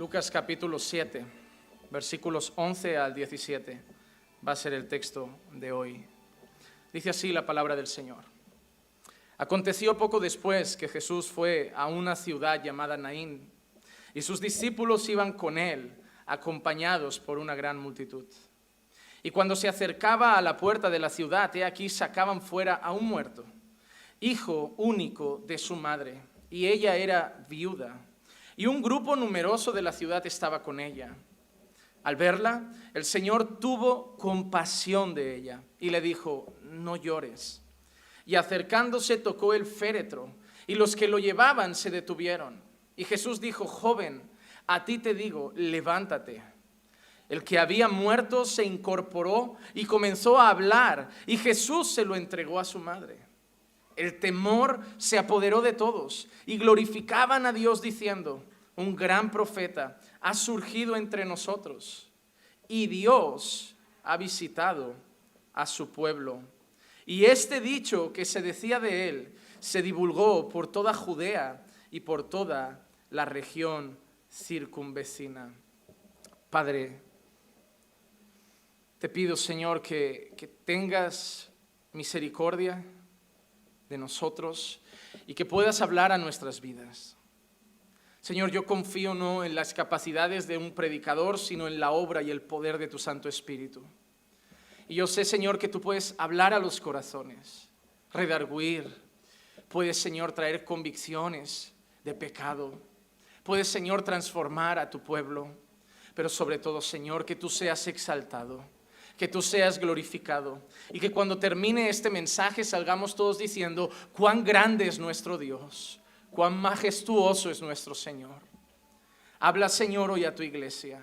Lucas capítulo 7, versículos 11 al 17 va a ser el texto de hoy. Dice así la palabra del Señor. Aconteció poco después que Jesús fue a una ciudad llamada Naín y sus discípulos iban con él, acompañados por una gran multitud. Y cuando se acercaba a la puerta de la ciudad, he aquí sacaban fuera a un muerto, hijo único de su madre, y ella era viuda y un grupo numeroso de la ciudad estaba con ella. Al verla, el Señor tuvo compasión de ella y le dijo, no llores. Y acercándose tocó el féretro, y los que lo llevaban se detuvieron. Y Jesús dijo, joven, a ti te digo, levántate. El que había muerto se incorporó y comenzó a hablar, y Jesús se lo entregó a su madre. El temor se apoderó de todos y glorificaban a Dios diciendo, un gran profeta ha surgido entre nosotros y Dios ha visitado a su pueblo. Y este dicho que se decía de él se divulgó por toda Judea y por toda la región circunvecina. Padre, te pido, Señor, que, que tengas misericordia de nosotros y que puedas hablar a nuestras vidas. Señor, yo confío no en las capacidades de un predicador, sino en la obra y el poder de tu Santo Espíritu. Y yo sé, Señor, que tú puedes hablar a los corazones, redarguir, puedes, Señor, traer convicciones de pecado, puedes, Señor, transformar a tu pueblo, pero sobre todo, Señor, que tú seas exaltado que tú seas glorificado y que cuando termine este mensaje salgamos todos diciendo cuán grande es nuestro Dios, cuán majestuoso es nuestro Señor. Habla, Señor, hoy a tu iglesia.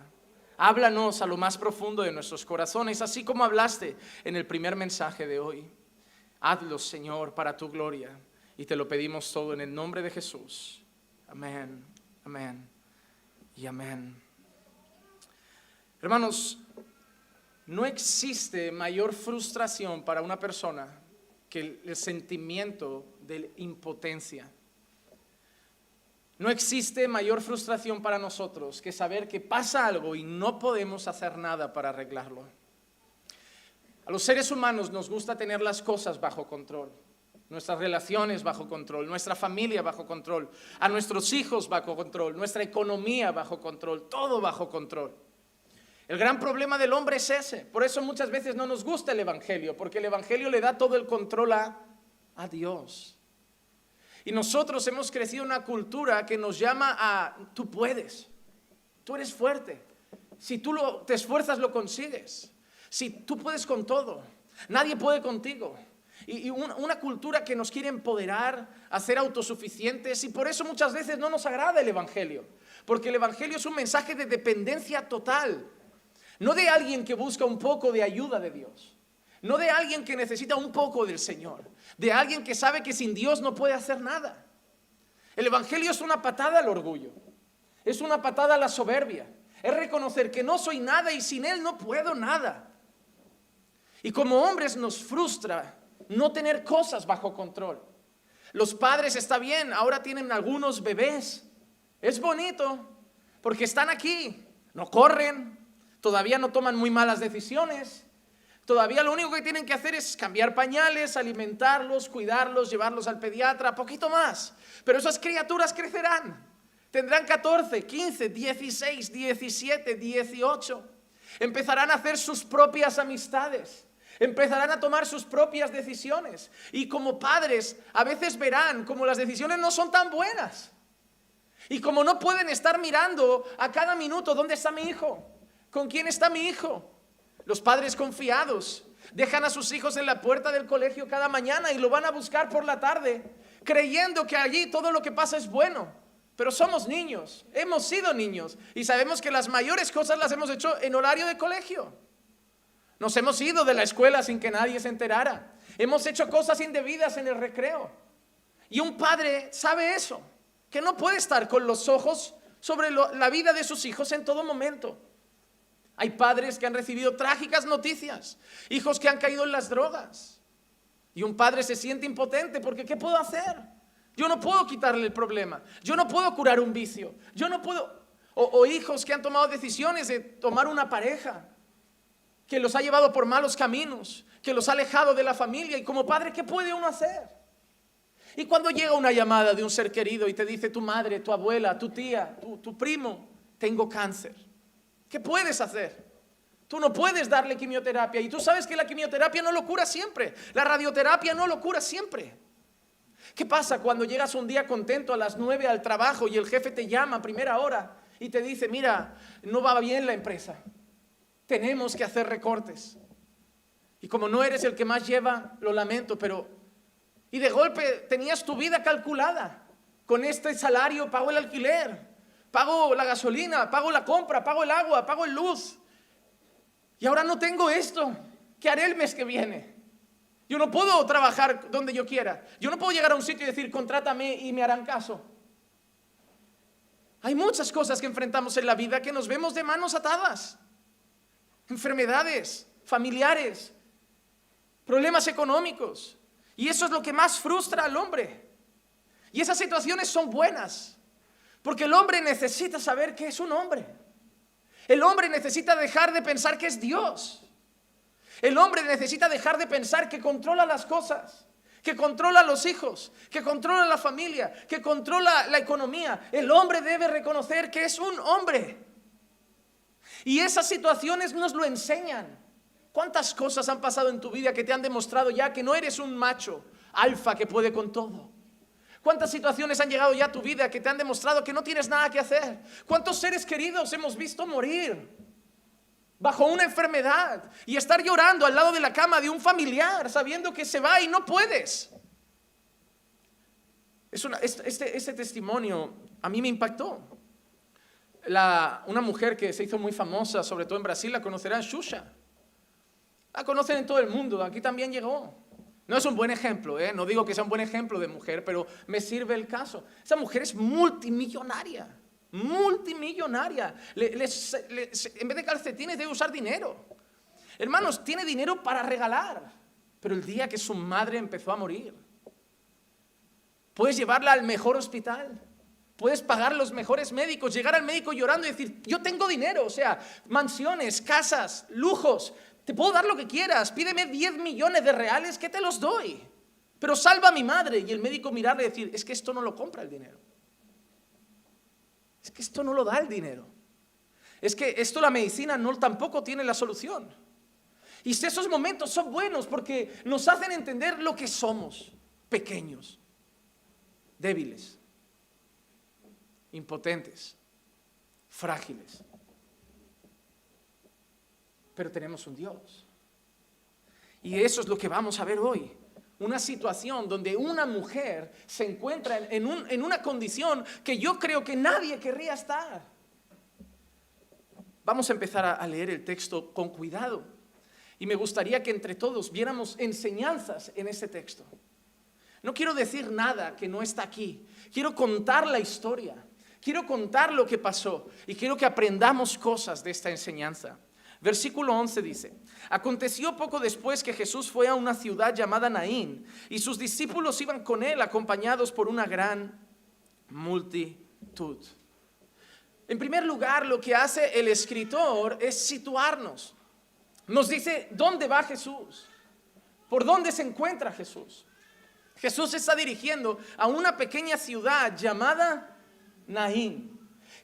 Háblanos a lo más profundo de nuestros corazones, así como hablaste en el primer mensaje de hoy. Hazlo, Señor, para tu gloria. Y te lo pedimos todo en el nombre de Jesús. Amén, amén y amén. Hermanos, no existe mayor frustración para una persona que el sentimiento de impotencia. No existe mayor frustración para nosotros que saber que pasa algo y no podemos hacer nada para arreglarlo. A los seres humanos nos gusta tener las cosas bajo control, nuestras relaciones bajo control, nuestra familia bajo control, a nuestros hijos bajo control, nuestra economía bajo control, todo bajo control. El gran problema del hombre es ese. Por eso muchas veces no nos gusta el Evangelio, porque el Evangelio le da todo el control a, Dios. Y nosotros hemos crecido una cultura que nos llama a, tú puedes, tú eres fuerte. Si tú te esfuerzas, lo consigues. Si tú puedes con todo, nadie puede contigo. Y, una, cultura que nos quiere empoderar, hacer autosuficientes, y por eso muchas veces no nos agrada el Evangelio. Porque el Evangelio es un mensaje de dependencia total. No de alguien que busca un poco de ayuda de Dios. No de alguien que necesita un poco del Señor. De alguien que sabe que sin Dios no puede hacer nada. El Evangelio es una patada al orgullo. Es una patada a la soberbia. Es reconocer que no soy nada y sin Él no puedo nada. Y como hombres nos frustra no tener cosas bajo control. Los padres está bien, ahora tienen algunos bebés. Es bonito porque están aquí, no corren, todavía no toman muy malas decisiones. Todavía lo único que tienen que hacer es cambiar pañales, alimentarlos, cuidarlos, llevarlos al pediatra, poquito más. Pero esas criaturas crecerán. Tendrán 14, 15, 16, 17, 18. Empezarán a hacer sus propias amistades. Empezarán a tomar sus propias decisiones. Y como padres, a veces verán como las decisiones no son tan buenas. Y como no pueden estar mirando a cada minuto dónde está mi hijo, ¿Con quién está mi hijo? Los padres confiados dejan a sus hijos en la puerta del colegio cada mañana y lo van a buscar por la tarde, creyendo que allí todo lo que pasa es bueno. Pero somos niños, hemos sido niños y sabemos que las mayores cosas las hemos hecho en horario de colegio. Nos hemos ido de la escuela sin que nadie se enterara. Hemos hecho cosas indebidas en el recreo. Y un padre sabe eso, que no puede estar con los ojos sobre la vida de sus hijos en todo momento. Hay padres que han recibido trágicas noticias, hijos que han caído en las drogas. Y un padre se siente impotente porque ¿qué puedo hacer? Yo no puedo quitarle el problema. Yo no puedo curar un vicio. Yo no puedo... O, hijos que han tomado decisiones de tomar una pareja que los ha llevado por malos caminos, que los ha alejado de la familia. Y como padre, ¿qué puede uno hacer? Y cuando llega una llamada de un ser querido y te dice tu madre, tu abuela, tu tía, tu primo, tengo cáncer, ¿qué puedes hacer? Tú no puedes darle quimioterapia y tú sabes que la quimioterapia no lo cura siempre, la radioterapia no lo cura siempre. ¿Qué pasa cuando llegas un día contento a las 9 al trabajo y el jefe te llama a primera hora y te dice, mira, no va bien la empresa, tenemos que hacer recortes? Y como no eres el que más lleva, lo lamento, pero... Y de golpe tenías tu vida calculada. Con este salario pago el alquiler, pago la gasolina, pago la compra, pago el agua, pago el luz. Y ahora no tengo esto. ¿Qué haré el mes que viene? Yo no puedo trabajar donde yo quiera. Yo no puedo llegar a un sitio y decir, contrátame y me harán caso. Hay muchas cosas que enfrentamos en la vida que nos vemos de manos atadas. Enfermedades familiares, problemas económicos. Y eso es lo que más frustra al hombre. Y esas situaciones son buenas, porque el hombre necesita saber que es un hombre. El hombre necesita dejar de pensar que es Dios. El hombre necesita dejar de pensar que controla las cosas, que controla los hijos, que controla la familia, que controla la economía. El hombre debe reconocer que es un hombre. Y esas situaciones nos lo enseñan. ¿Cuántas cosas han pasado en tu vida que te han demostrado ya que no eres un macho alfa que puede con todo? ¿Cuántas situaciones han llegado ya a tu vida que te han demostrado que no tienes nada que hacer? ¿Cuántos seres queridos hemos visto morir bajo una enfermedad y estar llorando al lado de la cama de un familiar sabiendo que se va y no puedes? Es este, este, testimonio a mí me impactó. una mujer que se hizo muy famosa, sobre todo en Brasil, la conocerán, Shusha. La conocen en todo el mundo, aquí también llegó. No es un buen ejemplo, ¿eh? no digo que sea un buen ejemplo de mujer, pero me sirve el caso. Esa mujer es multimillonaria, multimillonaria. en vez de calcetines debe usar dinero. Hermanos, tiene dinero para regalar, pero el día que su madre empezó a morir, puedes llevarla al mejor hospital, Puedes pagar los mejores médicos, llegar al médico llorando y decir, yo tengo dinero, o sea, mansiones, casas, lujos, te puedo dar lo que quieras, pídeme 10 millones de reales que te los doy. Pero salva a mi madre. Y el médico mirarle y decir, es que esto no lo compra el dinero. Es que esto no lo da el dinero. Es que esto la medicina no tampoco tiene la solución. Y esos momentos son buenos porque nos hacen entender lo que somos, pequeños, débiles, impotentes, frágiles pero tenemos un Dios. Y eso es lo que vamos a ver hoy. Una situación donde una mujer se encuentra en, una condición que yo creo que nadie querría estar. Vamos a empezar a leer el texto con cuidado. Y me gustaría que entre todos viéramos enseñanzas en ese texto. No quiero decir nada que no está aquí. Quiero contar la historia. Quiero contar lo que pasó. Y quiero que aprendamos cosas de esta enseñanza. Versículo 11 dice, aconteció poco después que Jesús fue a una ciudad llamada Naín y sus discípulos iban con él acompañados por una gran multitud. En primer lugar, lo que hace el escritor es situarnos. Nos dice dónde va Jesús, por dónde se encuentra Jesús. Jesús se está dirigiendo a una pequeña ciudad llamada Naín.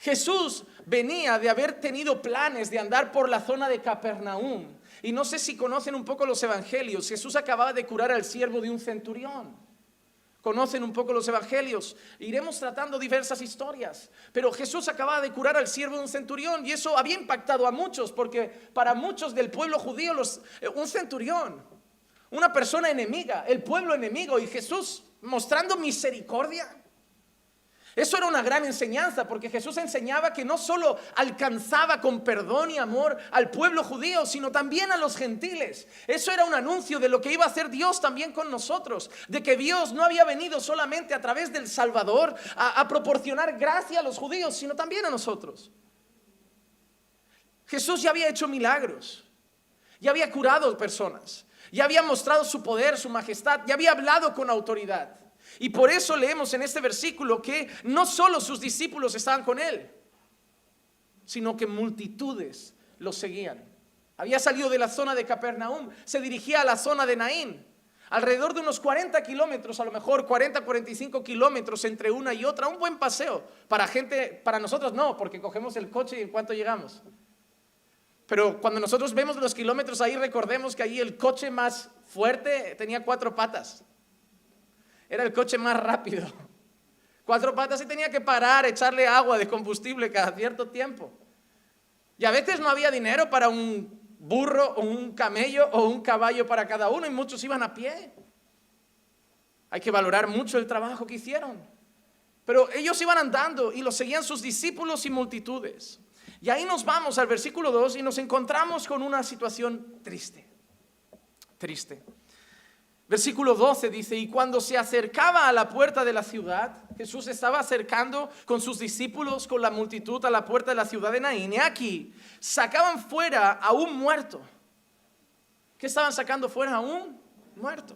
Jesús venía de haber tenido planes de andar por la zona de Capernaum. Y no sé si conocen un poco los evangelios. Jesús acababa de curar al siervo de un centurión. Conocen un poco los evangelios. Iremos tratando diversas historias. Pero Jesús acababa de curar al siervo de un centurión y eso había impactado a muchos porque para muchos del pueblo judío eh, un centurión, una persona enemiga, el pueblo enemigo y Jesús mostrando misericordia eso era una gran enseñanza porque Jesús enseñaba que no solo alcanzaba con perdón y amor al pueblo judío, sino también a los gentiles. Eso era un anuncio de lo que iba a hacer Dios también con nosotros, de que Dios no había venido solamente a través del Salvador a, proporcionar gracia a los judíos, sino también a nosotros. Jesús ya había hecho milagros, ya había curado personas, ya había mostrado su poder, su majestad, ya había hablado con autoridad. Y por eso leemos en este versículo que no solo sus discípulos estaban con él, sino que multitudes lo seguían. Había salido de la zona de Capernaum, se dirigía a la zona de Naín. Alrededor de unos 40 kilómetros, a lo mejor 40, 45 kilómetros entre una y otra, un buen paseo. Para gente, para nosotros no, porque cogemos el coche y en cuanto llegamos. Pero cuando nosotros vemos los kilómetros ahí, recordemos que ahí el coche más fuerte tenía cuatro patas. Era el coche más rápido. Cuatro patas y tenía que parar, echarle agua de combustible cada cierto tiempo. Y a veces no había dinero para un burro o un camello o un caballo para cada uno y muchos iban a pie. Hay que valorar mucho el trabajo que hicieron. Pero ellos iban andando y los seguían sus discípulos y multitudes. Y ahí nos vamos al versículo 2 y nos encontramos con una situación triste. Triste. Versículo 12 dice, y cuando se acercaba a la puerta de la ciudad, Jesús estaba acercando con sus discípulos, con la multitud a la puerta de la ciudad de Naín. Y aquí sacaban fuera a un muerto. ¿Qué estaban sacando fuera a un muerto?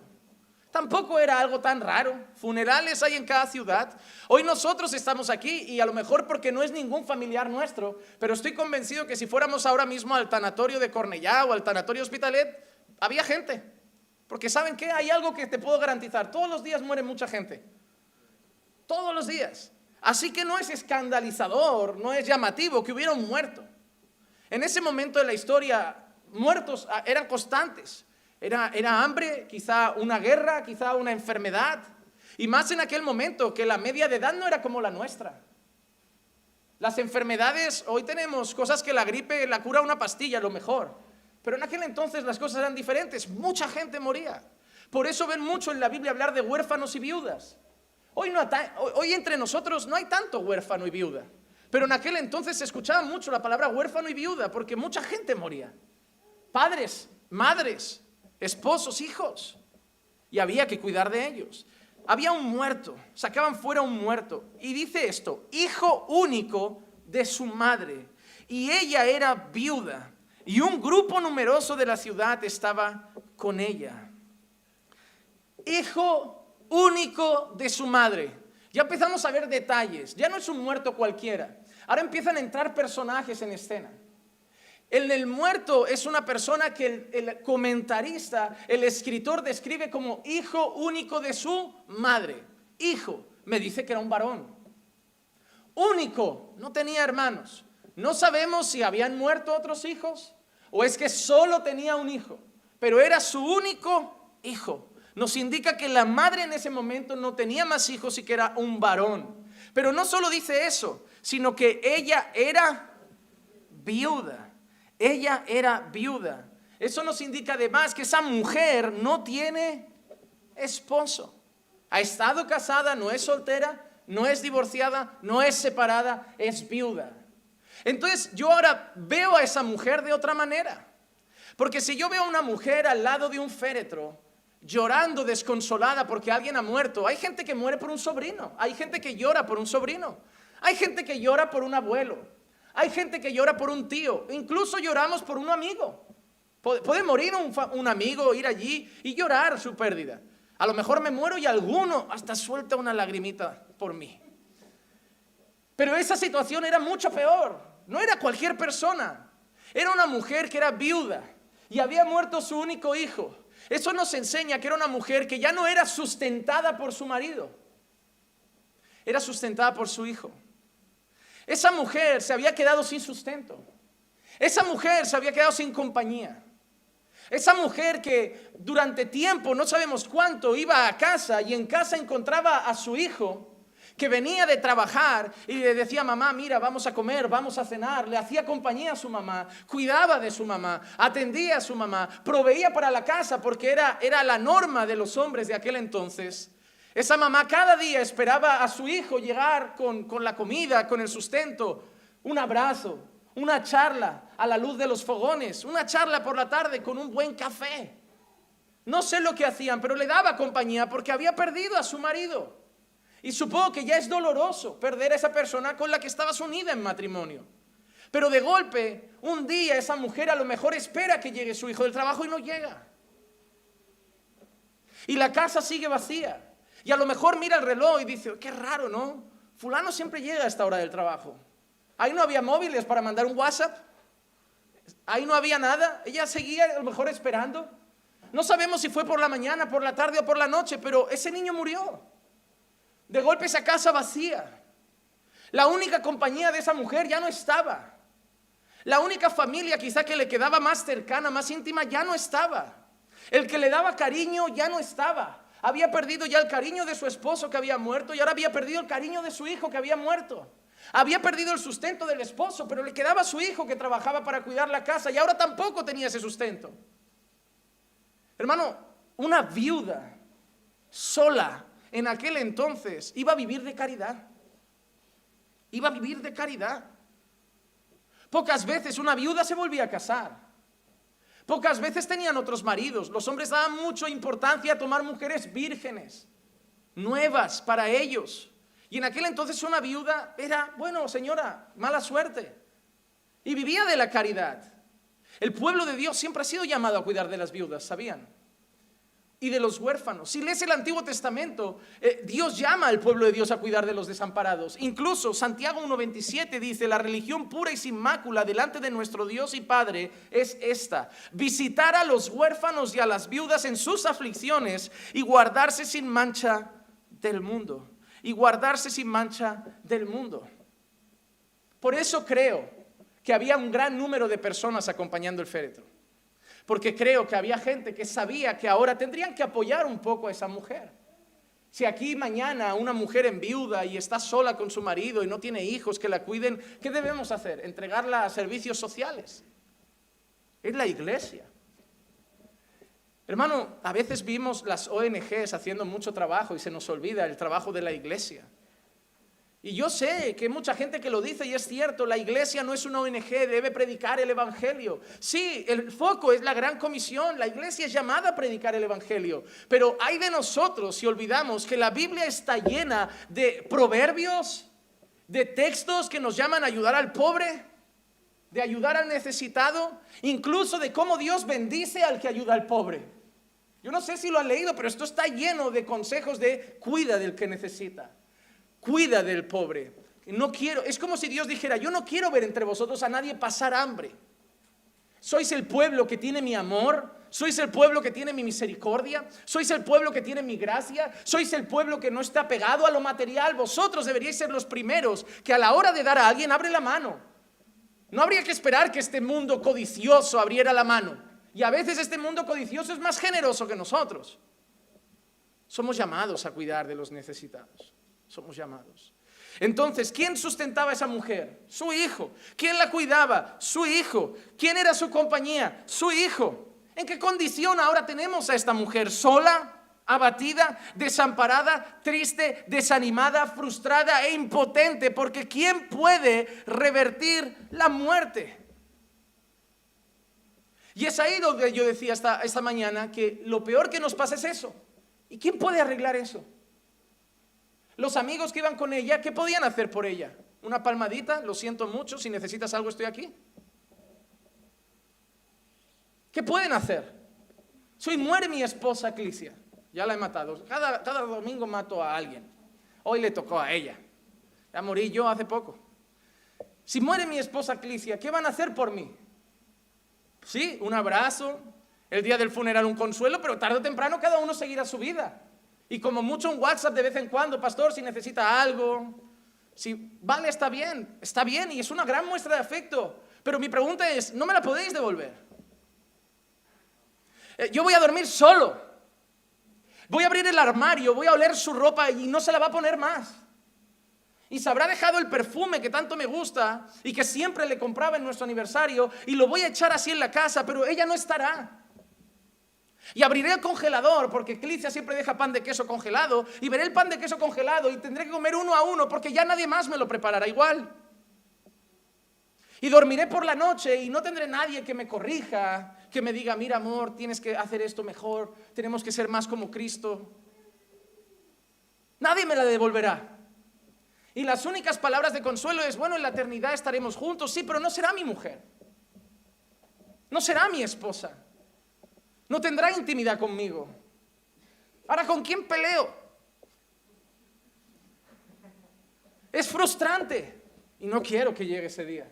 Tampoco era algo tan raro. Funerales hay en cada ciudad. Hoy nosotros estamos aquí y a lo mejor porque no es ningún familiar nuestro, pero estoy convencido que si fuéramos ahora mismo al tanatorio de Cornellá o al tanatorio Hospitalet, había gente. Porque ¿saben qué? Hay algo que te puedo garantizar. Todos los días muere mucha gente. Todos los días. Así que no es escandalizador, no es llamativo que hubiera un muerto. En ese momento de la historia, muertos ah, eran constantes. Era, era hambre, quizá una guerra, quizá una enfermedad. Y más en aquel momento que la media de edad no era como la nuestra. Las enfermedades, hoy tenemos cosas que la gripe la cura una pastilla, lo mejor. Pero en aquel entonces las cosas eran diferentes, mucha gente moría. Por eso ven mucho en la Biblia hablar de huérfanos y viudas. Hoy, entre nosotros no hay tanto huérfano y viuda. Pero en aquel entonces se escuchaba mucho la palabra huérfano y viuda porque mucha gente moría. Padres, madres, esposos, hijos. Y había que cuidar de ellos. Había un muerto, sacaban fuera un muerto. Y dice esto, hijo único de su madre. Y ella era viuda y un grupo numeroso de la ciudad estaba con ella. Hijo único de su madre. Ya empezamos a ver detalles, ya no es un muerto cualquiera. Ahora empiezan a entrar personajes en escena. El, el muerto es una persona que el comentarista, el escritor describe como hijo único de su madre. Hijo, me dice que era un varón. Único, no tenía hermanos. No sabemos si habían muerto otros hijos, o es que solo tenía un hijo, pero era su único hijo. Nos indica que la madre en ese momento no tenía más hijos y que era un varón. Pero no solo dice eso, sino que ella era viuda. Ella era viuda. Eso nos indica además que esa mujer no tiene esposo. Ha estado casada, no es soltera, no es divorciada, no es separada, es viuda. Entonces yo ahora veo a esa mujer de otra manera. Porque si yo veo a una mujer al lado de un féretro, llorando desconsolada porque alguien ha muerto, hay gente que muere por un sobrino, hay gente que llora por un sobrino, hay gente que llora por un abuelo, hay gente que llora por un tío, incluso lloramos por un amigo. Puede morir un, un amigo, ir allí y llorar su pérdida. A lo mejor me muero y alguno hasta suelta una lagrimita por mí. Pero esa situación era mucho peor. No era cualquier persona. Era una mujer que era viuda y había muerto su único hijo. Eso nos enseña que era una mujer que ya no era sustentada por su marido. Era sustentada por su hijo. Esa mujer se había quedado sin sustento. Esa mujer se había quedado sin compañía. Esa mujer que durante tiempo, no sabemos cuánto, iba a casa y en casa encontraba a su hijo que venía de trabajar y le decía, mamá, mira, vamos a comer, vamos a cenar, le hacía compañía a su mamá, cuidaba de su mamá, atendía a su mamá, proveía para la casa porque era, era la norma de los hombres de aquel entonces. Esa mamá cada día esperaba a su hijo llegar con, con la comida, con el sustento, un abrazo, una charla a la luz de los fogones, una charla por la tarde con un buen café. No sé lo que hacían, pero le daba compañía porque había perdido a su marido. Y supongo que ya es doloroso perder a esa persona con la que estabas unida en matrimonio. Pero de golpe, un día esa mujer a lo mejor espera que llegue su hijo del trabajo y no llega. Y la casa sigue vacía. Y a lo mejor mira el reloj y dice, qué raro, ¿no? Fulano siempre llega a esta hora del trabajo. Ahí no había móviles para mandar un WhatsApp. Ahí no había nada. Ella seguía a lo mejor esperando. No sabemos si fue por la mañana, por la tarde o por la noche, pero ese niño murió. De golpe esa casa vacía. La única compañía de esa mujer ya no estaba. La única familia quizá que le quedaba más cercana, más íntima, ya no estaba. El que le daba cariño ya no estaba. Había perdido ya el cariño de su esposo que había muerto y ahora había perdido el cariño de su hijo que había muerto. Había perdido el sustento del esposo, pero le quedaba su hijo que trabajaba para cuidar la casa y ahora tampoco tenía ese sustento. Hermano, una viuda sola en aquel entonces iba a vivir de caridad. Iba a vivir de caridad. Pocas veces una viuda se volvía a casar. Pocas veces tenían otros maridos. Los hombres daban mucha importancia a tomar mujeres vírgenes, nuevas para ellos. Y en aquel entonces una viuda era, bueno, señora, mala suerte. Y vivía de la caridad. El pueblo de Dios siempre ha sido llamado a cuidar de las viudas, ¿sabían? Y de los huérfanos. Si lees el Antiguo Testamento, eh, Dios llama al pueblo de Dios a cuidar de los desamparados. Incluso Santiago 1.27 dice, la religión pura y sin mácula delante de nuestro Dios y Padre es esta, visitar a los huérfanos y a las viudas en sus aflicciones y guardarse sin mancha del mundo. Y guardarse sin mancha del mundo. Por eso creo que había un gran número de personas acompañando el féretro porque creo que había gente que sabía que ahora tendrían que apoyar un poco a esa mujer. Si aquí mañana una mujer en viuda y está sola con su marido y no tiene hijos que la cuiden, ¿qué debemos hacer? Entregarla a servicios sociales. Es la iglesia. Hermano, a veces vimos las ONGs haciendo mucho trabajo y se nos olvida el trabajo de la iglesia. Y yo sé que hay mucha gente que lo dice y es cierto, la iglesia no es una ONG, debe predicar el Evangelio. Sí, el foco es la gran comisión, la iglesia es llamada a predicar el Evangelio, pero hay de nosotros si olvidamos que la Biblia está llena de proverbios, de textos que nos llaman a ayudar al pobre, de ayudar al necesitado, incluso de cómo Dios bendice al que ayuda al pobre. Yo no sé si lo han leído, pero esto está lleno de consejos de cuida del que necesita cuida del pobre. No quiero, es como si Dios dijera, yo no quiero ver entre vosotros a nadie pasar hambre. Sois el pueblo que tiene mi amor, sois el pueblo que tiene mi misericordia, sois el pueblo que tiene mi gracia, sois el pueblo que no está pegado a lo material. Vosotros deberíais ser los primeros que a la hora de dar a alguien abre la mano. No habría que esperar que este mundo codicioso abriera la mano. Y a veces este mundo codicioso es más generoso que nosotros. Somos llamados a cuidar de los necesitados somos llamados. Entonces, ¿quién sustentaba a esa mujer? Su hijo. ¿Quién la cuidaba? Su hijo. ¿Quién era su compañía? Su hijo. ¿En qué condición ahora tenemos a esta mujer? ¿Sola? abatida, desamparada, triste, desanimada, frustrada e impotente, porque ¿quién puede revertir la muerte? Y es ahí donde yo decía esta, esta mañana que lo peor que nos pasa es eso. ¿Y quién puede arreglar eso? Los amigos que iban con ella, ¿qué podían hacer por ella? Una palmadita, lo siento mucho, si necesitas algo estoy aquí. ¿Qué pueden hacer? Soy muere mi esposa Clicia. Ya la he matado. Cada, cada domingo mato a alguien. Hoy le tocó a ella. Ya morí yo hace poco. Si muere mi esposa Clicia, ¿qué van a hacer por mí? Sí, un abrazo, el día del funeral un consuelo, pero tarde o temprano cada uno seguirá su vida. Y como mucho un WhatsApp de vez en cuando, pastor, si necesita algo. Si, vale, está bien, está bien y es una gran muestra de afecto. Pero mi pregunta es, ¿no me la podéis devolver? Eh, yo voy a dormir solo. Voy a abrir el armario, voy a oler su ropa y no se la va a poner más. Y se habrá dejado el perfume que tanto me gusta y que siempre le compraba en nuestro aniversario y lo voy a echar así en la casa, pero ella no estará. Y abriré el congelador, porque Clicia siempre deja pan de queso congelado, y veré el pan de queso congelado y tendré que comer uno a uno, porque ya nadie más me lo preparará igual. Y dormiré por la noche y no tendré nadie que me corrija, que me diga, mira amor, tienes que hacer esto mejor, tenemos que ser más como Cristo. Nadie me la devolverá. Y las únicas palabras de consuelo es, bueno, en la eternidad estaremos juntos, sí, pero no será mi mujer. No será mi esposa. No tendrá intimidad conmigo. Ahora, ¿con quién peleo? Es frustrante. Y no quiero que llegue ese día.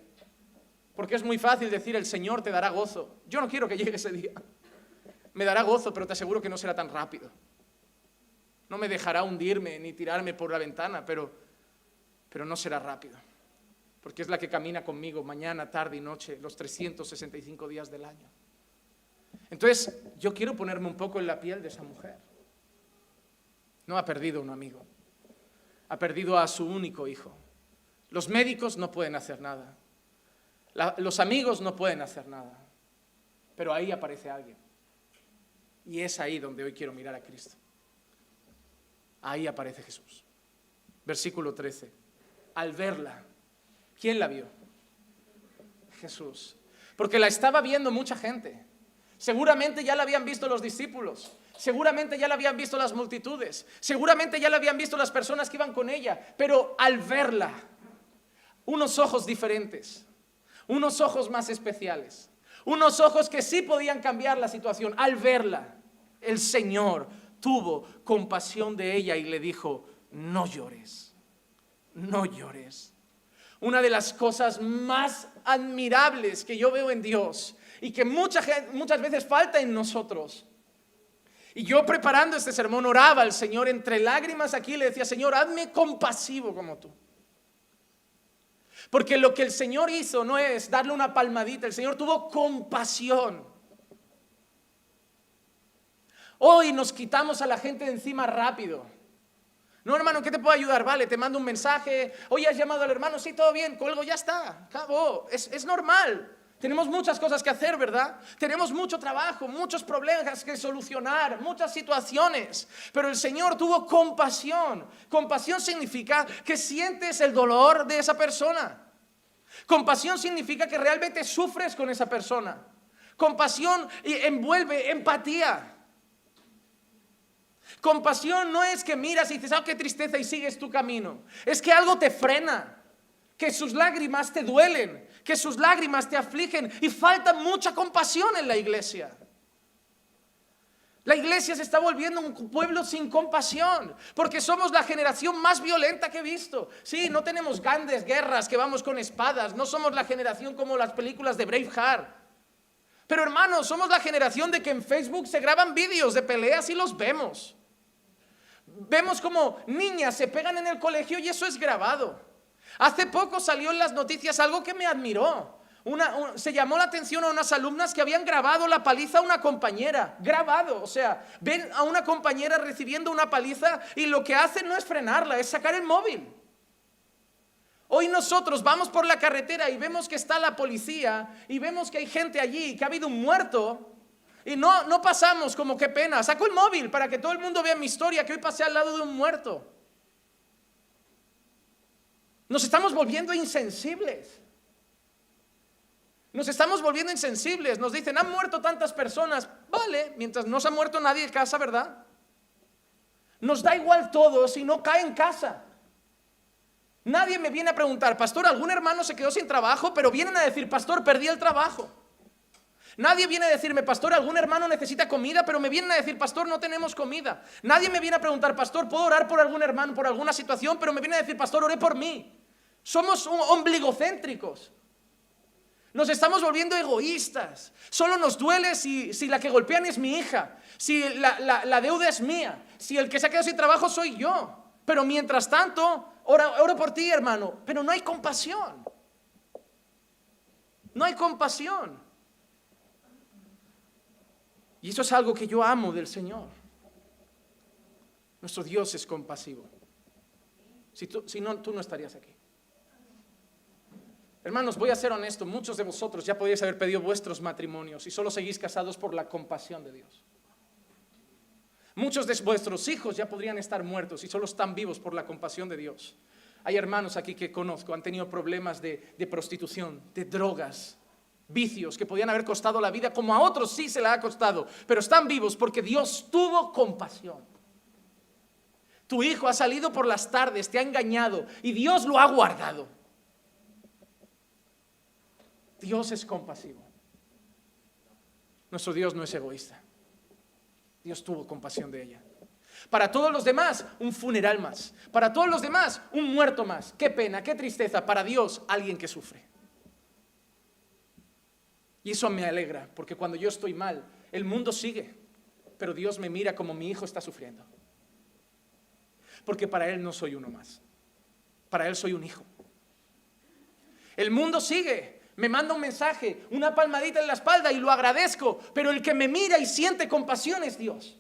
Porque es muy fácil decir, el Señor te dará gozo. Yo no quiero que llegue ese día. Me dará gozo, pero te aseguro que no será tan rápido. No me dejará hundirme ni tirarme por la ventana, pero, pero no será rápido. Porque es la que camina conmigo mañana, tarde y noche, los 365 días del año. Entonces, yo quiero ponerme un poco en la piel de esa mujer. No ha perdido un amigo, ha perdido a su único hijo. Los médicos no pueden hacer nada, los amigos no pueden hacer nada, pero ahí aparece alguien. Y es ahí donde hoy quiero mirar a Cristo. Ahí aparece Jesús. Versículo 13. Al verla, ¿quién la vio? Jesús. Porque la estaba viendo mucha gente. Seguramente ya la habían visto los discípulos. Seguramente ya la habían visto las multitudes. Seguramente ya la habían visto las personas que iban con ella. Pero al verla, unos ojos diferentes, unos ojos más especiales, unos ojos que sí podían cambiar la situación. Al verla, el Señor tuvo compasión de ella y le dijo, no llores, no llores. Una de las cosas más admirables que yo veo en Dios y que muchas veces falta en nosotros. Y yo preparando este sermón oraba al Señor entre lágrimas aquí le decía, Señor, hazme compasivo como tú. Porque lo que el Señor hizo no es darle una palmadita, el Señor tuvo compasión. Hoy nos quitamos a la gente de encima rápido. No, hermano, ¿qué te puedo ayudar? Vale, te mando un mensaje. Hoy has llamado al hermano, sí, todo bien, colgo, ya está, acabó. Es, es normal. Tenemos muchas cosas que hacer, ¿verdad? Tenemos mucho trabajo, muchos problemas que solucionar, muchas situaciones. Pero el Señor tuvo compasión. Compasión significa que sientes el dolor de esa persona. Compasión significa que realmente sufres con esa persona. Compasión envuelve empatía. Compasión no es que miras y dices, oh, qué tristeza y sigues tu camino. Es que algo te frena, que sus lágrimas te duelen, que sus lágrimas te afligen y falta mucha compasión en la iglesia. La iglesia se está volviendo un pueblo sin compasión, porque somos la generación más violenta que he visto. Sí, no tenemos grandes guerras que vamos con espadas, no somos la generación como las películas de Braveheart. Pero hermanos, somos la generación de que en Facebook se graban vídeos de peleas y los vemos. Vemos como niñas se pegan en el colegio y eso es grabado. Hace poco salió en las noticias algo que me admiró. se llamó la atención a unas alumnas que habían grabado la paliza a una compañera. Grabado, o sea, ven a una compañera recibiendo una paliza y lo que hacen no es frenarla, es sacar el móvil. Hoy nosotros vamos por la carretera y vemos que está la policía y vemos que hay gente allí, que ha habido un muerto. Y no, no pasamos como qué pena. Saco el móvil para que todo el mundo vea mi historia, que hoy pasé al lado de un muerto. Nos estamos volviendo insensibles. Nos estamos volviendo insensibles. Nos dicen, han muerto tantas personas. Vale, mientras no se ha muerto nadie en casa, ¿verdad? Nos da igual todo si no cae en casa. Nadie me viene a preguntar, pastor, algún hermano se quedó sin trabajo, pero vienen a decir, pastor, perdí el trabajo. Nadie viene a decirme, pastor, algún hermano necesita comida, pero me vienen a decir, pastor, no tenemos comida. Nadie me viene a preguntar, pastor, ¿puedo orar por algún hermano, por alguna situación? Pero me viene a decir, pastor, oré por mí. Somos ombligocéntricos. Nos estamos volviendo egoístas. Solo nos duele si, la que golpean es mi hija, si la, deuda es mía, si el que se ha quedado sin trabajo soy yo. Pero mientras tanto, oro, oro por ti, hermano. Pero no hay compasión. No hay compasión. Y eso es algo que yo amo del Señor. Nuestro Dios es compasivo. Si, si no, tú no estarías aquí. Hermanos, voy a ser honesto, muchos de vosotros ya podéis haber pedido vuestros matrimonios y solo seguís casados por la compasión de Dios. Muchos de vuestros hijos ya podrían estar muertos y solo están vivos por la compasión de Dios. Hay hermanos aquí que conozco, han tenido problemas de prostitución, de drogas, vicios que podían haber costado la vida, como a otros sí se la ha costado, pero están vivos porque Dios tuvo compasión. Tu hijo ha salido por las tardes, te ha engañado y Dios lo ha guardado. Dios es compasivo. Nuestro Dios no es egoísta. Dios tuvo compasión de ella. Para todos los demás, un funeral más. Para todos los demás, un muerto más. Qué pena, qué tristeza. Para Dios, alguien que sufre. Y eso me alegra, porque cuando yo estoy mal, el mundo sigue, pero Dios me mira como mi hijo está sufriendo. Porque para Él no soy uno más. Para Él soy un hijo. El mundo sigue, me manda un mensaje, una palmadita en la espalda y lo agradezco, pero el que me mira y siente compasión es Dios.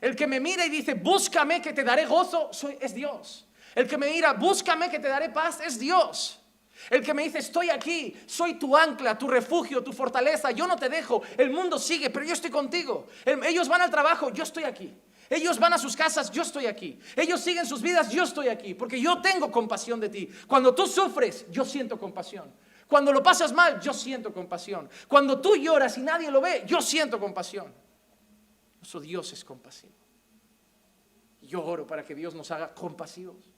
El que me mira y dice, búscame que te daré gozo, es Dios. El que me mira, búscame que te daré paz, es Dios. El que me dice, estoy aquí, soy tu ancla, tu refugio, tu fortaleza, yo no te dejo, el mundo sigue, pero yo estoy contigo. Ellos van al trabajo, yo estoy aquí. Ellos van a sus casas, yo estoy aquí. Ellos siguen sus vidas, yo estoy aquí, porque yo tengo compasión de ti. Cuando tú sufres, yo siento compasión. Cuando lo pasas mal, yo siento compasión. Cuando tú lloras y nadie lo ve, yo siento compasión. Nuestro Dios es compasivo. Yo oro para que Dios nos haga compasivos.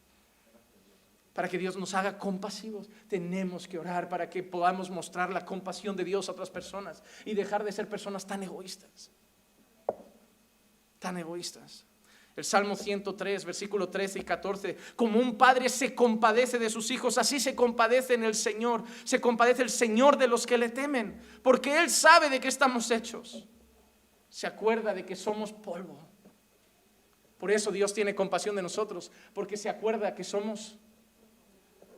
Para que Dios nos haga compasivos, tenemos que orar para que podamos mostrar la compasión de Dios a otras personas y dejar de ser personas tan egoístas. Tan egoístas. El Salmo 103, versículo 13 y 14, como un padre se compadece de sus hijos, así se compadece en el Señor, se compadece el Señor de los que le temen, porque Él sabe de qué estamos hechos se acuerda de que somos polvo. Por eso Dios tiene compasión de nosotros, porque se acuerda que somos,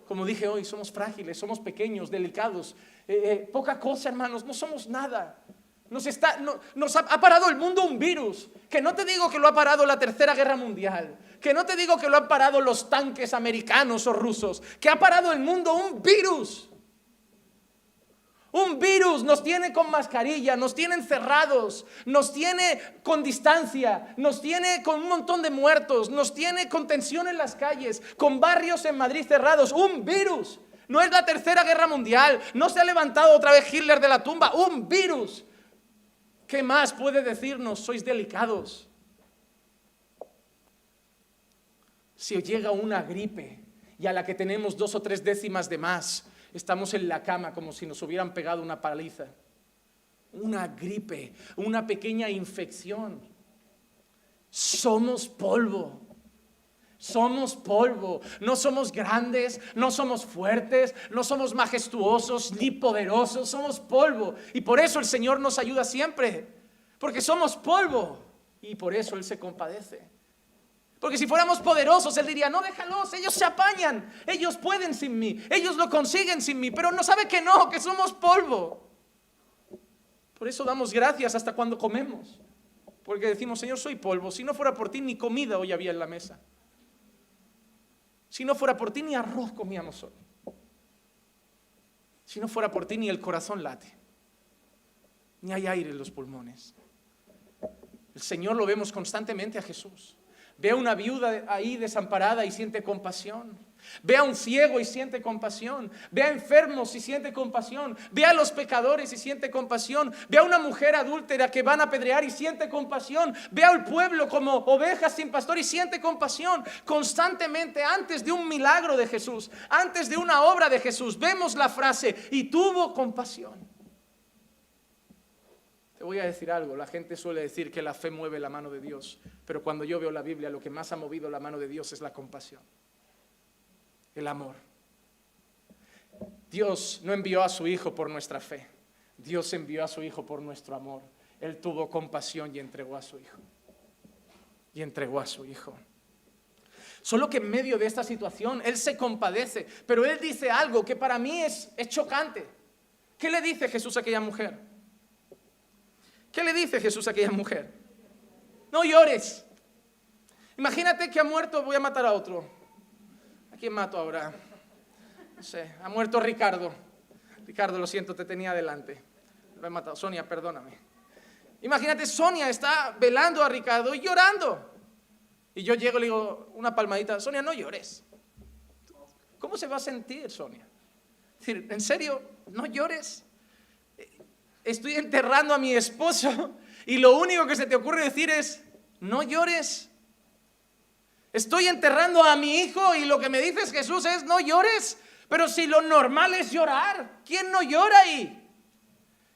como dije hoy, somos frágiles, somos pequeños, delicados. Eh, eh, poca cosa, hermanos, no somos nada. Nos, está, nos ha, parado el mundo un virus, que no te digo que lo ha parado la Tercera Guerra Mundial, que no te digo que lo han parado los tanques americanos o rusos, que ha parado el mundo un virus. Un virus nos tiene con mascarilla, nos tiene encerrados, nos tiene con distancia, nos tiene con un montón de muertos, nos tiene con tensión en las calles, con barrios en Madrid cerrados. Un virus. No es la tercera guerra mundial, no se ha levantado otra vez Hitler de la tumba. Un virus. ¿Qué más puede decirnos? Sois delicados. Si llega una gripe y a la que tenemos dos o tres décimas de más, estamos en la cama como si nos hubieran pegado una paliza. Una gripe, una pequeña infección. Somos polvo. Somos polvo, no somos grandes, no somos fuertes, no somos majestuosos ni poderosos, somos polvo. Y por eso el Señor nos ayuda siempre, porque somos polvo. Y por eso Él se compadece. Porque si fuéramos poderosos, Él diría, no déjalos, ellos se apañan, ellos pueden sin mí, ellos lo consiguen sin mí, pero no sabe que no, que somos polvo. Por eso damos gracias hasta cuando comemos. Porque decimos, Señor, soy polvo. Si no fuera por ti, ni comida hoy había en la mesa. Si no fuera por ti, ni arroz comíamos hoy. Si no fuera por ti, ni el corazón late. Ni hay aire en los pulmones. El Señor lo vemos constantemente a Jesús. Ve a una viuda ahí desamparada y siente compasión. Ve a un ciego y siente compasión. Ve a enfermos y siente compasión. Ve a los pecadores y siente compasión. Ve a una mujer adúltera que van a apedrear y siente compasión. Ve al pueblo como ovejas sin pastor y siente compasión. Constantemente antes de un milagro de Jesús, antes de una obra de Jesús, vemos la frase y tuvo compasión voy a decir algo, la gente suele decir que la fe mueve la mano de Dios, pero cuando yo veo la Biblia lo que más ha movido la mano de Dios es la compasión, el amor. Dios no envió a su Hijo por nuestra fe, Dios envió a su Hijo por nuestro amor. Él tuvo compasión y entregó a su Hijo. Y entregó a su Hijo. Solo que en medio de esta situación Él se compadece, pero Él dice algo que para mí es, es chocante. ¿Qué le dice Jesús a aquella mujer? ¿Qué le dice Jesús a aquella mujer? No llores. Imagínate que ha muerto, voy a matar a otro. ¿A quién mato ahora? No sé, ha muerto Ricardo. Ricardo, lo siento, te tenía delante. Lo he matado. Sonia, perdóname. Imagínate, Sonia está velando a Ricardo y llorando. Y yo llego y le digo una palmadita, Sonia, no llores. ¿Cómo se va a sentir, Sonia? decir, ¿en serio? ¿No llores? Estoy enterrando a mi esposo y lo único que se te ocurre decir es, no llores. Estoy enterrando a mi hijo y lo que me dices Jesús es, no llores. Pero si lo normal es llorar, ¿quién no llora ahí?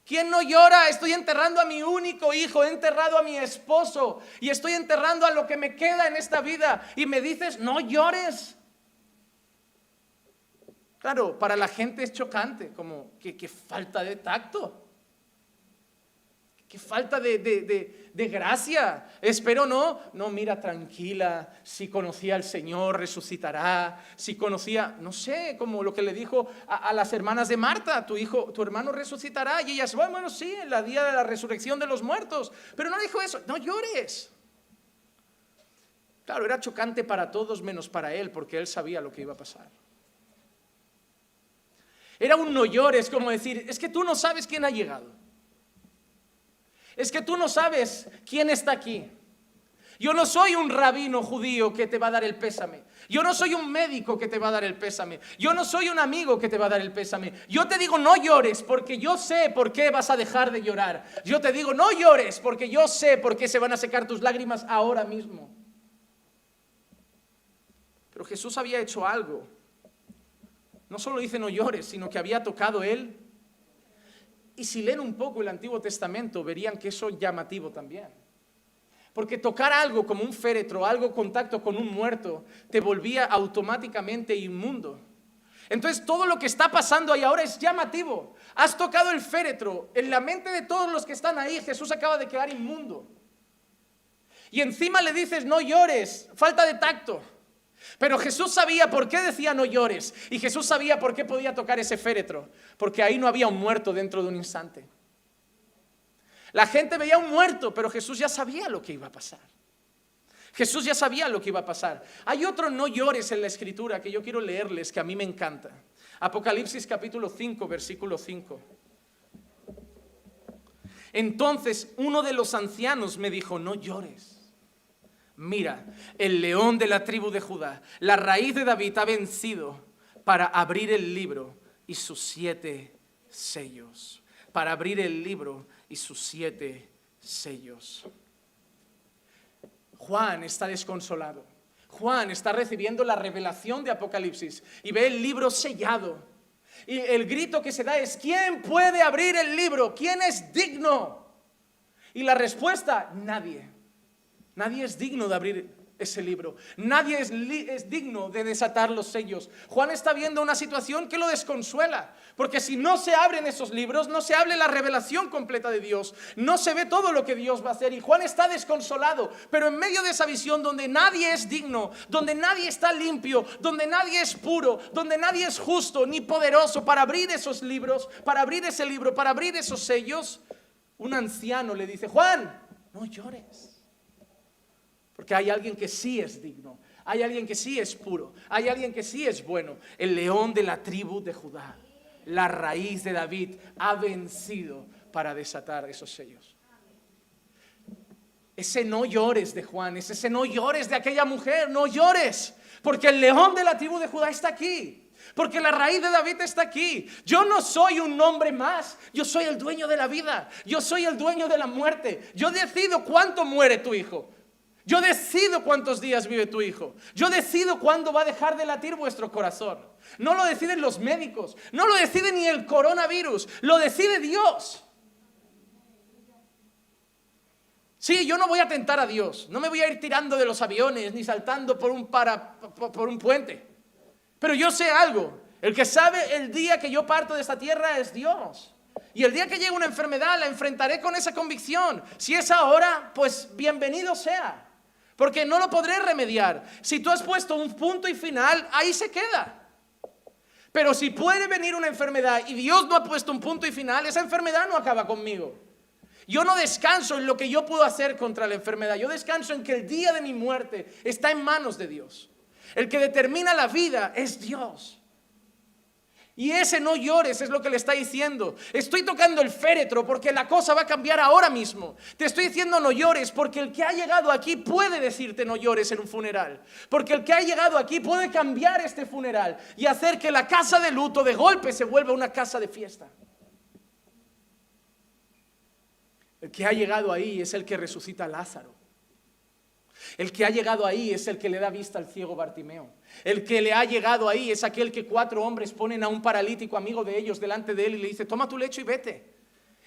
¿Quién no llora? Estoy enterrando a mi único hijo, he enterrado a mi esposo y estoy enterrando a lo que me queda en esta vida. Y me dices, no llores. Claro, para la gente es chocante, como que, falta de tacto. Qué falta de, gracia. Espero no. No, mira, tranquila. Si conocía al Señor, resucitará. Si conocía, no sé, como lo que le dijo a, las hermanas de Marta, tu hijo, tu hermano resucitará. Y ellas, bueno, sí, en la día de la resurrección de los muertos. Pero no dijo eso, no llores. Claro, era chocante para todos menos para él, porque él sabía lo que iba a pasar. Era un no llores, como decir, es que tú no sabes quién ha llegado es que tú no sabes quién está aquí. Yo no soy un rabino judío que te va a dar el pésame. Yo no soy un médico que te va a dar el pésame. Yo no soy un amigo que te va a dar el pésame. Yo te digo no llores porque yo sé por qué vas a dejar de llorar. Yo te digo no llores porque yo sé por qué se van a secar tus lágrimas ahora mismo. Pero Jesús había hecho algo. No solo dice no llores, sino que había tocado él y si leen un poco el Antiguo Testamento, verían que eso es llamativo también. Porque tocar algo como un féretro, algo contacto con un muerto, te volvía automáticamente inmundo. Entonces todo lo que está pasando ahí ahora es llamativo. Has tocado el féretro. En la mente de todos los que están ahí, Jesús acaba de quedar inmundo. Y encima le dices, no llores, falta de tacto. Pero Jesús sabía por qué decía no llores. Y Jesús sabía por qué podía tocar ese féretro. Porque ahí no había un muerto dentro de un instante. La gente veía un muerto, pero Jesús ya sabía lo que iba a pasar. Jesús ya sabía lo que iba a pasar. Hay otro no llores en la escritura que yo quiero leerles, que a mí me encanta. Apocalipsis capítulo 5, versículo 5. Entonces uno de los ancianos me dijo, no llores. Mira, el león de la tribu de Judá, la raíz de David ha vencido para abrir el libro y sus siete sellos. Para abrir el libro y sus siete sellos. Juan está desconsolado. Juan está recibiendo la revelación de Apocalipsis y ve el libro sellado. Y el grito que se da es, ¿quién puede abrir el libro? ¿Quién es digno? Y la respuesta, nadie. Nadie es digno de abrir ese libro. Nadie es, digno de desatar los sellos. Juan está viendo una situación que lo desconsuela, porque si no se abren esos libros, no se hable la revelación completa de Dios, no se ve todo lo que Dios va a hacer y Juan está desconsolado, pero en medio de esa visión donde nadie es digno, donde nadie está limpio, donde nadie es puro, donde nadie es justo ni poderoso para abrir esos libros, para abrir ese libro, para abrir esos sellos, un anciano le dice, Juan, no llores. Porque hay alguien que sí es digno, hay alguien que sí es puro, hay alguien que sí es bueno. El león de la tribu de Judá, la raíz de David, ha vencido para desatar esos sellos. Ese no llores de Juan, ese no llores de aquella mujer, no llores, porque el león de la tribu de Judá está aquí. Porque la raíz de David está aquí. Yo no soy un hombre más. Yo soy el dueño de la vida. Yo soy el dueño de la muerte. Yo decido cuánto muere tu hijo. Yo decido cuántos días vive tu hijo. Yo decido cuándo va a dejar de latir vuestro corazón. No lo deciden los médicos. No lo decide ni el coronavirus. Lo decide Dios. Sí, yo no voy a tentar a Dios. No me voy a ir tirando de los aviones ni saltando por un, para, por un puente. Pero yo sé algo. El que sabe el día que yo parto de esta tierra es Dios. Y el día que llegue una enfermedad la enfrentaré con esa convicción. Si es ahora, pues bienvenido sea porque no lo podré remediar. Si tú has puesto un punto y final, ahí se queda. Pero si puede venir una enfermedad y Dios no ha puesto un punto y final, esa enfermedad no acaba conmigo. Yo no descanso en lo que yo puedo hacer contra la enfermedad. Yo descanso en que el día de mi muerte está en manos de Dios. El que determina la vida es Dios. Y ese no llores es lo que le está diciendo. Estoy tocando el féretro porque la cosa va a cambiar ahora mismo. Te estoy diciendo no llores porque el que ha llegado aquí puede decirte no llores en un funeral. Porque el que ha llegado aquí puede cambiar este funeral y hacer que la casa de luto de golpe se vuelva una casa de fiesta. El que ha llegado ahí es el que resucita a Lázaro. El que ha llegado ahí es el que le da vista al ciego Bartimeo. El que le ha llegado ahí es aquel que cuatro hombres ponen a un paralítico amigo de ellos delante de él y le dice, toma tu lecho y vete.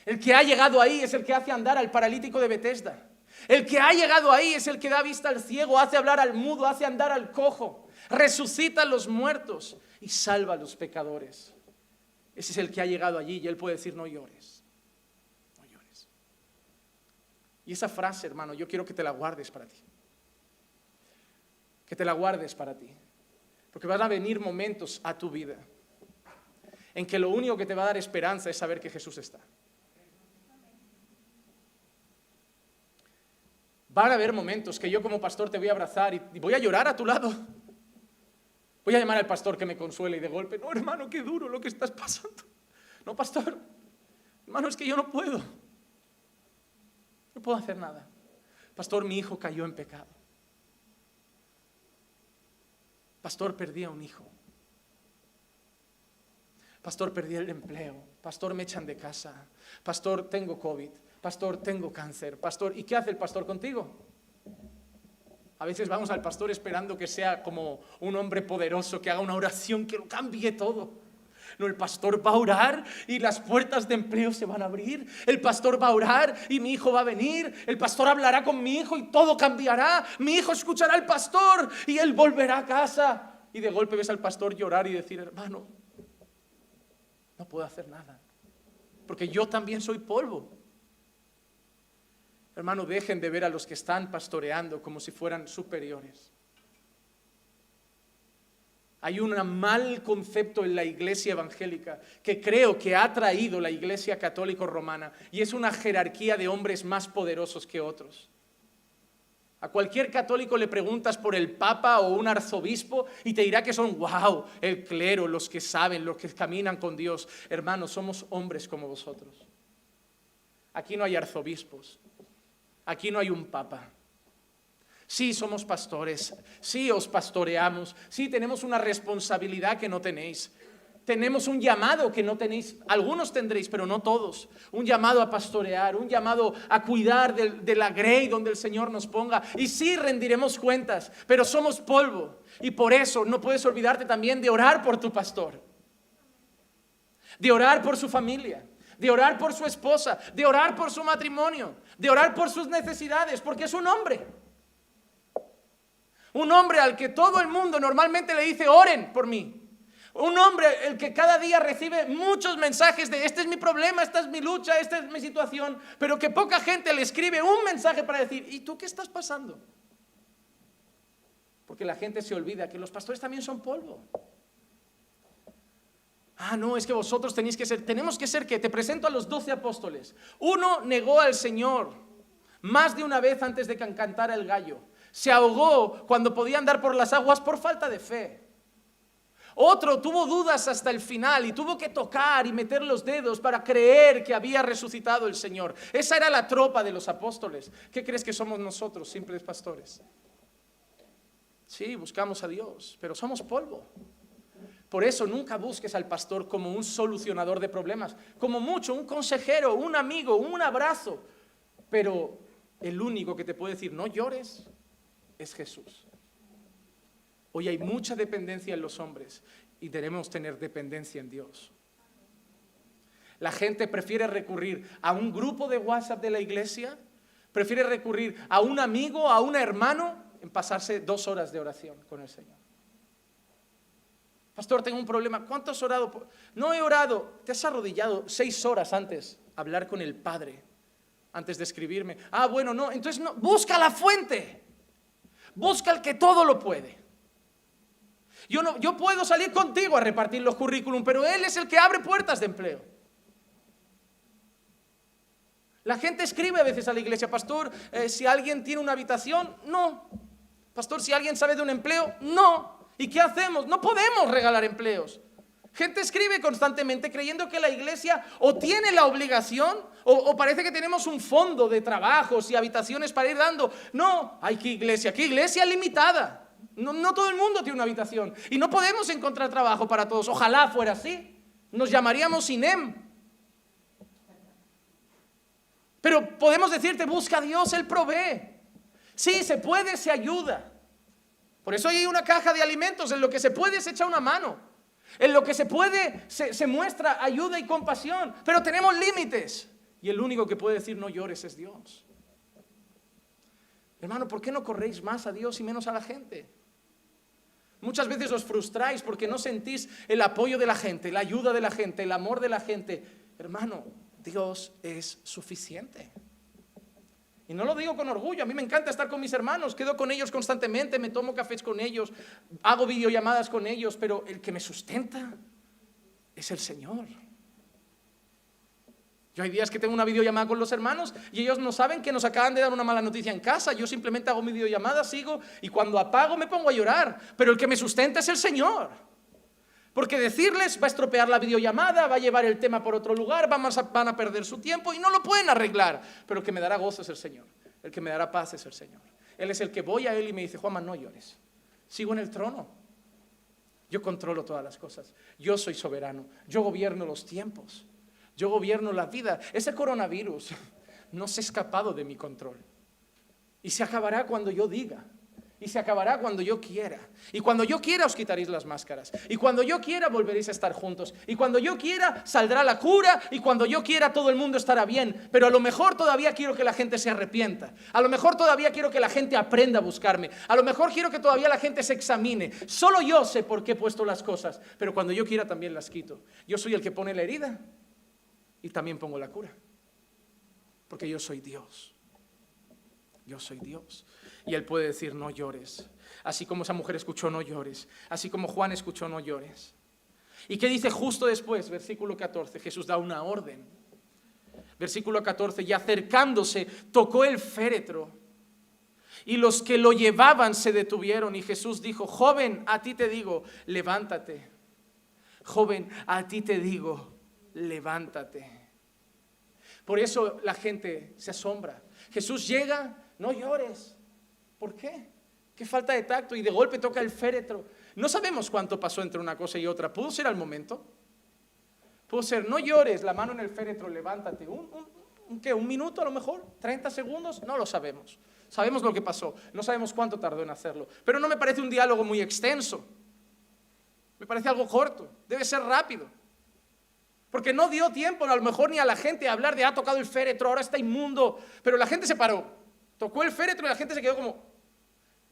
El que ha llegado ahí es el que hace andar al paralítico de Bethesda. El que ha llegado ahí es el que da vista al ciego, hace hablar al mudo, hace andar al cojo, resucita a los muertos y salva a los pecadores. Ese es el que ha llegado allí y él puede decir no llores. No llores. Y esa frase, hermano, yo quiero que te la guardes para ti. Que te la guardes para ti. Porque van a venir momentos a tu vida en que lo único que te va a dar esperanza es saber que Jesús está. Van a haber momentos que yo como pastor te voy a abrazar y voy a llorar a tu lado. Voy a llamar al pastor que me consuele y de golpe, no hermano, qué duro lo que estás pasando. No, pastor, hermano, es que yo no puedo. No puedo hacer nada. Pastor, mi hijo cayó en pecado. Pastor, perdí a un hijo. Pastor, perdí el empleo. Pastor, me echan de casa. Pastor, tengo COVID. Pastor, tengo cáncer. Pastor, ¿y qué hace el pastor contigo? A veces vamos al pastor esperando que sea como un hombre poderoso, que haga una oración que lo cambie todo. El pastor va a orar y las puertas de empleo se van a abrir. El pastor va a orar y mi hijo va a venir. El pastor hablará con mi hijo y todo cambiará. Mi hijo escuchará al pastor y él volverá a casa. Y de golpe ves al pastor llorar y decir, hermano, no puedo hacer nada. Porque yo también soy polvo. Hermano, dejen de ver a los que están pastoreando como si fueran superiores. Hay un mal concepto en la iglesia evangélica que creo que ha traído la iglesia católico romana y es una jerarquía de hombres más poderosos que otros. A cualquier católico le preguntas por el papa o un arzobispo y te dirá que son, wow, el clero, los que saben, los que caminan con Dios. Hermanos, somos hombres como vosotros. Aquí no hay arzobispos, Aquí no hay un papa. Sí, somos pastores. Sí, os pastoreamos. Sí, tenemos una responsabilidad que no tenéis. Tenemos un llamado que no tenéis. Algunos tendréis, pero no todos. Un llamado a pastorear, un llamado a cuidar de, la grey donde el Señor nos ponga. Y sí, rendiremos cuentas, pero somos polvo. Y por eso no puedes olvidarte también de orar por tu pastor. De orar por su familia de orar por su esposa, de orar por su matrimonio, de orar por sus necesidades, porque es un hombre. Un hombre al que todo el mundo normalmente le dice, oren por mí. Un hombre el que cada día recibe muchos mensajes de, este es mi problema, esta es mi lucha, esta es mi situación, pero que poca gente le escribe un mensaje para decir, ¿y tú qué estás pasando? Porque la gente se olvida que los pastores también son polvo. Ah, no, es que vosotros tenéis que ser, tenemos que ser que te presento a los doce apóstoles. Uno negó al Señor más de una vez antes de que cantara el gallo. Se ahogó cuando podía andar por las aguas por falta de fe. Otro tuvo dudas hasta el final y tuvo que tocar y meter los dedos para creer que había resucitado el Señor. Esa era la tropa de los apóstoles. ¿Qué crees que somos nosotros, simples pastores? Sí, buscamos a Dios, pero somos polvo. Por eso nunca busques al pastor como un solucionador de problemas, como mucho un consejero, un amigo, un abrazo. Pero el único que te puede decir no llores es Jesús. Hoy hay mucha dependencia en los hombres y debemos tener dependencia en Dios. La gente prefiere recurrir a un grupo de WhatsApp de la iglesia, prefiere recurrir a un amigo, a un hermano, en pasarse dos horas de oración con el Señor. Pastor, tengo un problema. ¿Cuánto has orado? No he orado. Te has arrodillado seis horas antes hablar con el Padre, antes de escribirme. Ah, bueno, no. Entonces, no. busca la fuente. Busca el que todo lo puede. Yo, no, yo puedo salir contigo a repartir los currículum, pero Él es el que abre puertas de empleo. La gente escribe a veces a la iglesia, pastor, eh, si alguien tiene una habitación, no. Pastor, si alguien sabe de un empleo, no. ¿Y qué hacemos? No podemos regalar empleos. Gente escribe constantemente creyendo que la iglesia o tiene la obligación o, parece que tenemos un fondo de trabajos y habitaciones para ir dando. No, hay que iglesia, ¿qué iglesia limitada? No, no todo el mundo tiene una habitación y no podemos encontrar trabajo para todos. Ojalá fuera así. Nos llamaríamos INEM. Pero podemos decirte, busca a Dios, Él provee. Sí, se puede, se ayuda. Por eso hay una caja de alimentos, en lo que se puede se echa una mano. En lo que se puede se, muestra ayuda y compasión. Pero tenemos límites. Y el único que puede decir no llores es Dios. Hermano, ¿por qué no corréis más a Dios y menos a la gente? Muchas veces os frustráis porque no sentís el apoyo de la gente, la ayuda de la gente, el amor de la gente. Hermano, Dios es suficiente. Y no lo digo con orgullo, a mí me encanta estar con mis hermanos, quedo con ellos constantemente, me tomo cafés con ellos, hago videollamadas con ellos, pero el que me sustenta es el Señor. Yo hay días que tengo una videollamada con los hermanos y ellos no saben que nos acaban de dar una mala noticia en casa. Yo simplemente hago mi videollamada, sigo y cuando apago me pongo a llorar. Pero el que me sustenta es el Señor. Porque decirles va a estropear la videollamada, va a llevar el tema por otro lugar, a, van a perder su tiempo y no lo pueden arreglar. Pero el que me dará gozo es el Señor. El que me dará paz es el Señor. Él es el que voy a Él y me dice, Juanma, no llores. Sigo en el trono. Yo controlo todas las cosas. Yo soy soberano. Yo gobierno los tiempos. Yo gobierno la vida. Ese coronavirus no se ha escapado de mi control. Y se acabará cuando yo diga. Y se acabará cuando yo quiera. Y cuando yo quiera os quitaréis las máscaras. Y cuando yo quiera volveréis a estar juntos. Y cuando yo quiera saldrá la cura. Y cuando yo quiera todo el mundo estará bien. Pero a lo mejor todavía quiero que la gente se arrepienta. A lo mejor todavía quiero que la gente aprenda a buscarme. A lo mejor quiero que todavía la gente se examine. Solo yo sé por qué he puesto las cosas. Pero cuando yo quiera también las quito. Yo soy el que pone la herida y también pongo la cura. Porque yo soy Dios. Yo soy Dios. Y Él puede decir, no llores. Así como esa mujer escuchó, no llores. Así como Juan escuchó, no llores. ¿Y qué dice justo después? Versículo 14. Jesús da una orden. Versículo 14. Y acercándose, tocó el féretro. Y los que lo llevaban se detuvieron. Y Jesús dijo, joven, a ti te digo, levántate. Joven, a ti te digo, levántate. Por eso la gente se asombra. Jesús llega, no llores. ¿Por qué? Qué falta de tacto y de golpe toca el féretro. No sabemos cuánto pasó entre una cosa y otra. ¿Pudo ser al momento? Pudo ser, no llores, la mano en el féretro, levántate. ¿Un, qué? ¿Un minuto a lo mejor? ¿30 segundos? No lo sabemos. Sabemos lo que pasó. No sabemos cuánto tardó en hacerlo. Pero no me parece un diálogo muy extenso. Me parece algo corto. Debe ser rápido. Porque no dio tiempo a lo mejor ni a la gente a hablar de ha tocado el féretro, ahora está inmundo. Pero la gente se paró. Tocó el féretro y la gente se quedó como,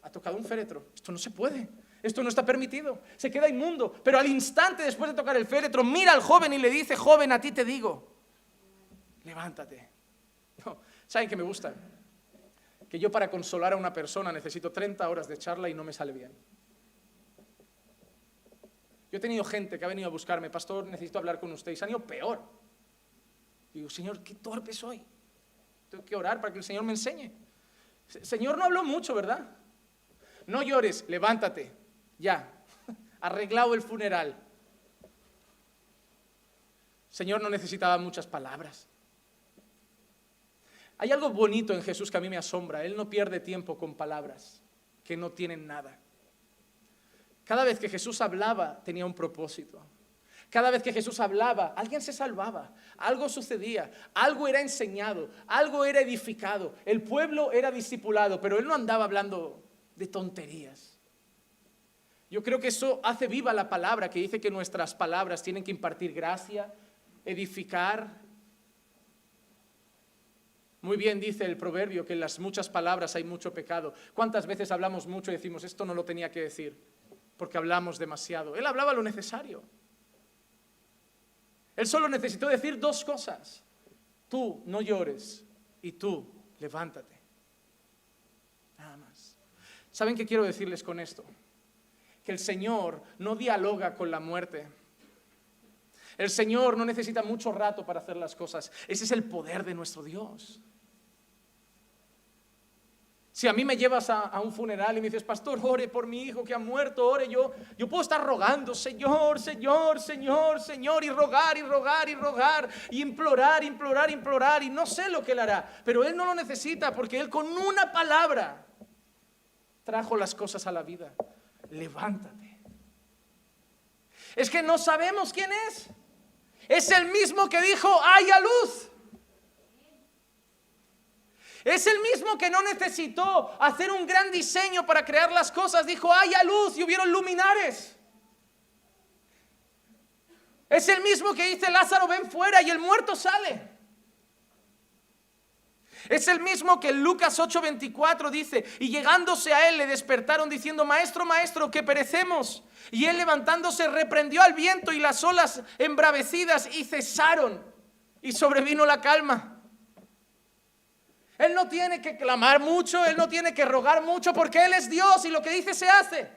ha tocado un féretro. Esto no se puede. Esto no está permitido. Se queda inmundo. Pero al instante después de tocar el féretro, mira al joven y le dice, joven, a ti te digo, levántate. ¿Saben qué me gusta? Que yo para consolar a una persona necesito 30 horas de charla y no me sale bien. Yo he tenido gente que ha venido a buscarme, pastor, necesito hablar con usted, y se han ido peor. Digo, Señor, qué torpe soy. Tengo que orar para que el Señor me enseñe. Señor no habló mucho, ¿verdad? No llores, levántate, ya. Arreglado el funeral. Señor no necesitaba muchas palabras. Hay algo bonito en Jesús que a mí me asombra. Él no pierde tiempo con palabras que no tienen nada. Cada vez que Jesús hablaba tenía un propósito. Cada vez que Jesús hablaba, alguien se salvaba, algo sucedía, algo era enseñado, algo era edificado, el pueblo era discipulado, pero él no andaba hablando de tonterías. Yo creo que eso hace viva la palabra que dice que nuestras palabras tienen que impartir gracia, edificar. Muy bien dice el proverbio que en las muchas palabras hay mucho pecado. ¿Cuántas veces hablamos mucho y decimos, esto no lo tenía que decir? porque hablamos demasiado. Él hablaba lo necesario. Él solo necesitó decir dos cosas. Tú no llores y tú levántate. ¿Saben qué quiero decirles con esto? Que el Señor no dialoga con la muerte. El Señor no necesita mucho rato para hacer las cosas. Ese es el poder de nuestro Dios. Si a mí me llevas a, un funeral y me dices, pastor, ore por mi hijo que ha muerto, ore yo, yo puedo estar rogando, Señor, Señor, Señor, Señor, y rogar, y rogar, y rogar, y implorar, implorar, implorar, y no sé lo que él hará, pero él no lo necesita porque él con una palabra trajo las cosas a la vida. Levántate. Es que no sabemos quién es. Es el mismo que dijo, haya luz. Es el mismo que no necesitó hacer un gran diseño para crear las cosas. Dijo, haya luz y hubieron luminares. Es el mismo que dice, Lázaro, ven fuera y el muerto sale. Es el mismo que Lucas 8:24 dice, y llegándose a él le despertaron diciendo, Maestro, Maestro, que perecemos. Y él levantándose reprendió al viento y las olas embravecidas y cesaron. Y sobrevino la calma. Él no tiene que clamar mucho, él no tiene que rogar mucho porque él es Dios y lo que dice se hace.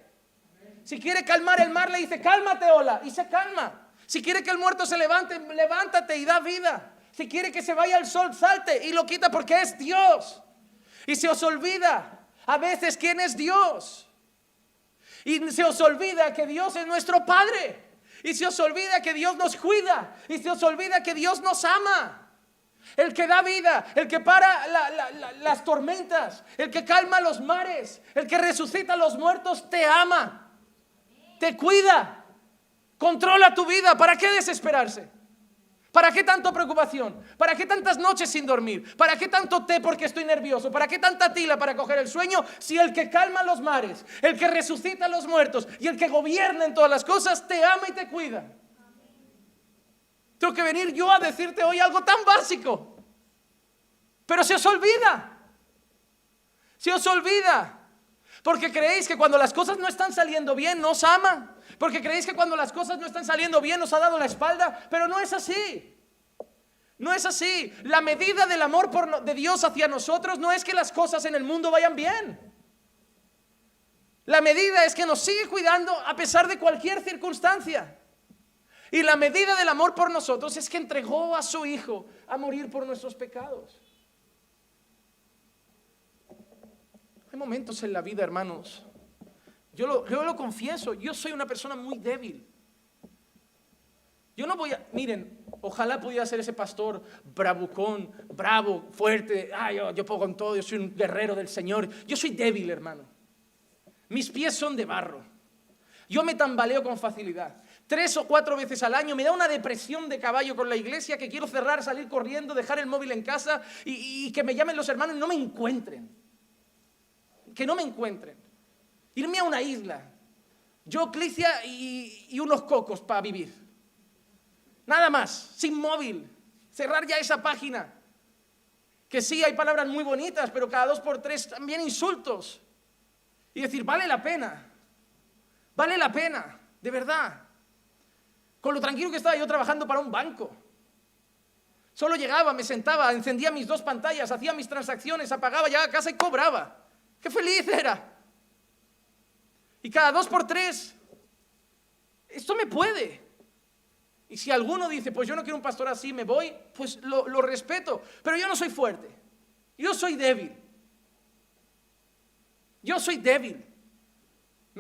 Si quiere calmar el mar, le dice, cálmate, ola, y se calma. Si quiere que el muerto se levante, levántate y da vida. Si quiere que se vaya el sol, salte y lo quita porque es Dios. Y se os olvida a veces quién es Dios. Y se os olvida que Dios es nuestro Padre. Y se os olvida que Dios nos cuida. Y se os olvida que Dios nos ama. El que da vida, el que para las tormentas, el que calma los mares, el que resucita a los muertos, te ama. Te cuida. Controla tu vida. ¿Para qué desesperarse? ¿Para qué tanta preocupación? ¿Para qué tantas noches sin dormir? ¿Para qué tanto té porque estoy nervioso? ¿Para qué tanta tila para coger el sueño si el que calma los mares, el que resucita a los muertos y el que gobierna en todas las cosas te ama y te cuida? Tengo que venir yo a decirte hoy algo tan básico. Pero se os olvida. Se os olvida. Porque creéis que cuando las cosas no están saliendo bien, nos ama. Porque creéis que cuando las cosas no están saliendo bien nos ha dado la espalda, pero no es así. No es así. La medida del amor de Dios hacia nosotros no es que las cosas en el mundo vayan bien. La medida es que nos sigue cuidando a pesar de cualquier circunstancia. Y la medida del amor por nosotros es que entregó a su Hijo a morir por nuestros pecados. Hay momentos en la vida, hermanos, yo lo, confieso, yo soy una persona muy débil. Yo no voy a, miren, ojalá pudiera ser ese pastor bravucón, bravo, fuerte, ah, yo, puedo con todo, yo soy un guerrero del Señor. Yo soy débil, hermano. Mis pies son de barro. Yo me tambaleo con facilidad. Tres o cuatro veces al año me da una depresión de caballo con la iglesia que quiero cerrar, salir corriendo, dejar el móvil en casa y, y que me llamen los hermanos y no me encuentren. Que no me encuentren. Irme a una isla. Yo, Clicia y, unos cocos para vivir. Nada más, sin móvil. Cerrar ya esa página. Que sí, hay palabras muy bonitas, pero cada dos por tres también insultos. Y decir, vale la pena. Vale la pena, de verdad. Con lo tranquilo que estaba yo trabajando para un banco. Solo llegaba, me sentaba, encendía mis dos pantallas, hacía mis transacciones, apagaba, ya a casa y cobraba. ¡Qué feliz era! Y cada dos por tres, esto me puede. Y si alguno dice, pues yo no quiero un pastor así, me voy, pues lo, respeto. Pero yo no soy fuerte. Yo soy débil. Yo soy débil.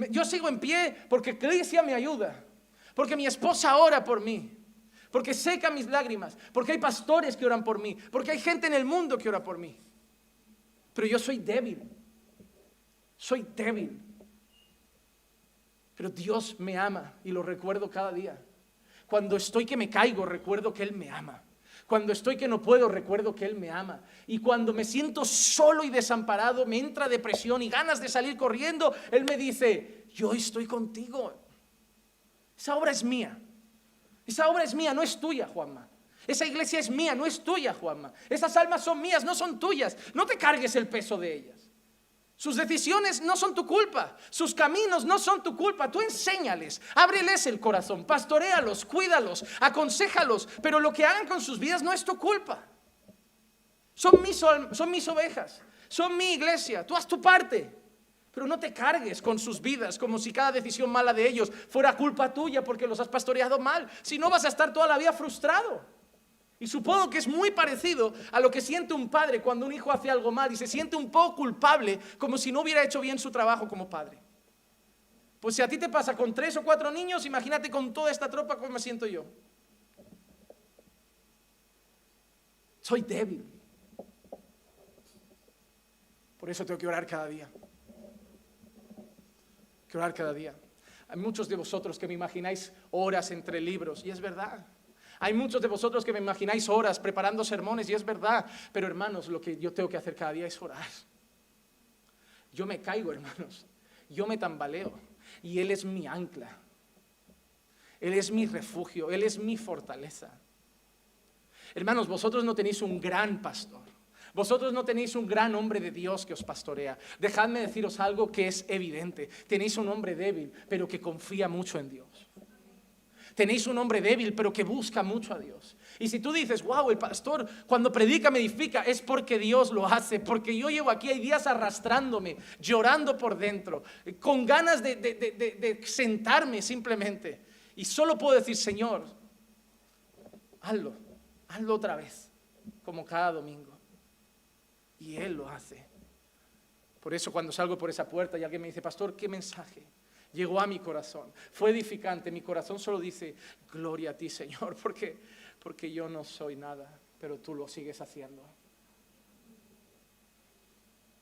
Yo sigo en pie porque Iglesia me ayuda. Porque mi esposa ora por mí. Porque seca mis lágrimas. Porque hay pastores que oran por mí. Porque hay gente en el mundo que ora por mí. Pero yo soy débil. Soy débil. Pero Dios me ama y lo recuerdo cada día. Cuando estoy que me caigo, recuerdo que Él me ama. Cuando estoy que no puedo, recuerdo que Él me ama. Y cuando me siento solo y desamparado, me entra depresión y ganas de salir corriendo, Él me dice, yo estoy contigo. Esa obra es mía. Esa obra es mía, no es tuya, Juanma. Esa iglesia es mía, no es tuya, Juanma. Esas almas son mías, no son tuyas. No te cargues el peso de ellas. Sus decisiones no son tu culpa, sus caminos no son tu culpa. Tú enséñales, ábreles el corazón, pastorealos, cuídalos, aconséjalos, pero lo que hagan con sus vidas no es tu culpa. Son mis, son mis ovejas, son mi iglesia, tú haz tu parte. Pero no te cargues con sus vidas como si cada decisión mala de ellos fuera culpa tuya porque los has pastoreado mal. Si no vas a estar toda la vida frustrado. Y supongo que es muy parecido a lo que siente un padre cuando un hijo hace algo mal y se siente un poco culpable como si no hubiera hecho bien su trabajo como padre. Pues si a ti te pasa con tres o cuatro niños, imagínate con toda esta tropa cómo me siento yo. Soy débil. Por eso tengo que orar cada día. Que orar cada día. Hay muchos de vosotros que me imagináis horas entre libros, y es verdad. Hay muchos de vosotros que me imagináis horas preparando sermones y es verdad, pero hermanos, lo que yo tengo que hacer cada día es orar. Yo me caigo, hermanos, yo me tambaleo y Él es mi ancla. Él es mi refugio, Él es mi fortaleza. Hermanos, vosotros no tenéis un gran pastor, Vosotros no tenéis un gran hombre de Dios que os pastorea. Dejadme deciros algo que es evidente. Tenéis un hombre débil, pero que confía mucho en Dios. Tenéis un hombre débil, pero que busca mucho a Dios. Y si tú dices, wow, el pastor cuando predica me edifica, es porque Dios lo hace, porque yo llevo aquí, hay días arrastrándome, llorando por dentro, con ganas de, de sentarme simplemente. Y solo puedo decir, Señor, hazlo, hazlo otra vez, como cada domingo. Y Él lo hace. Por eso cuando salgo por esa puerta y alguien me dice, pastor, ¿qué mensaje? Llegó a mi corazón. Fue edificante. Mi corazón solo dice, gloria a ti, Señor, porque, porque yo no soy nada, pero tú lo sigues haciendo.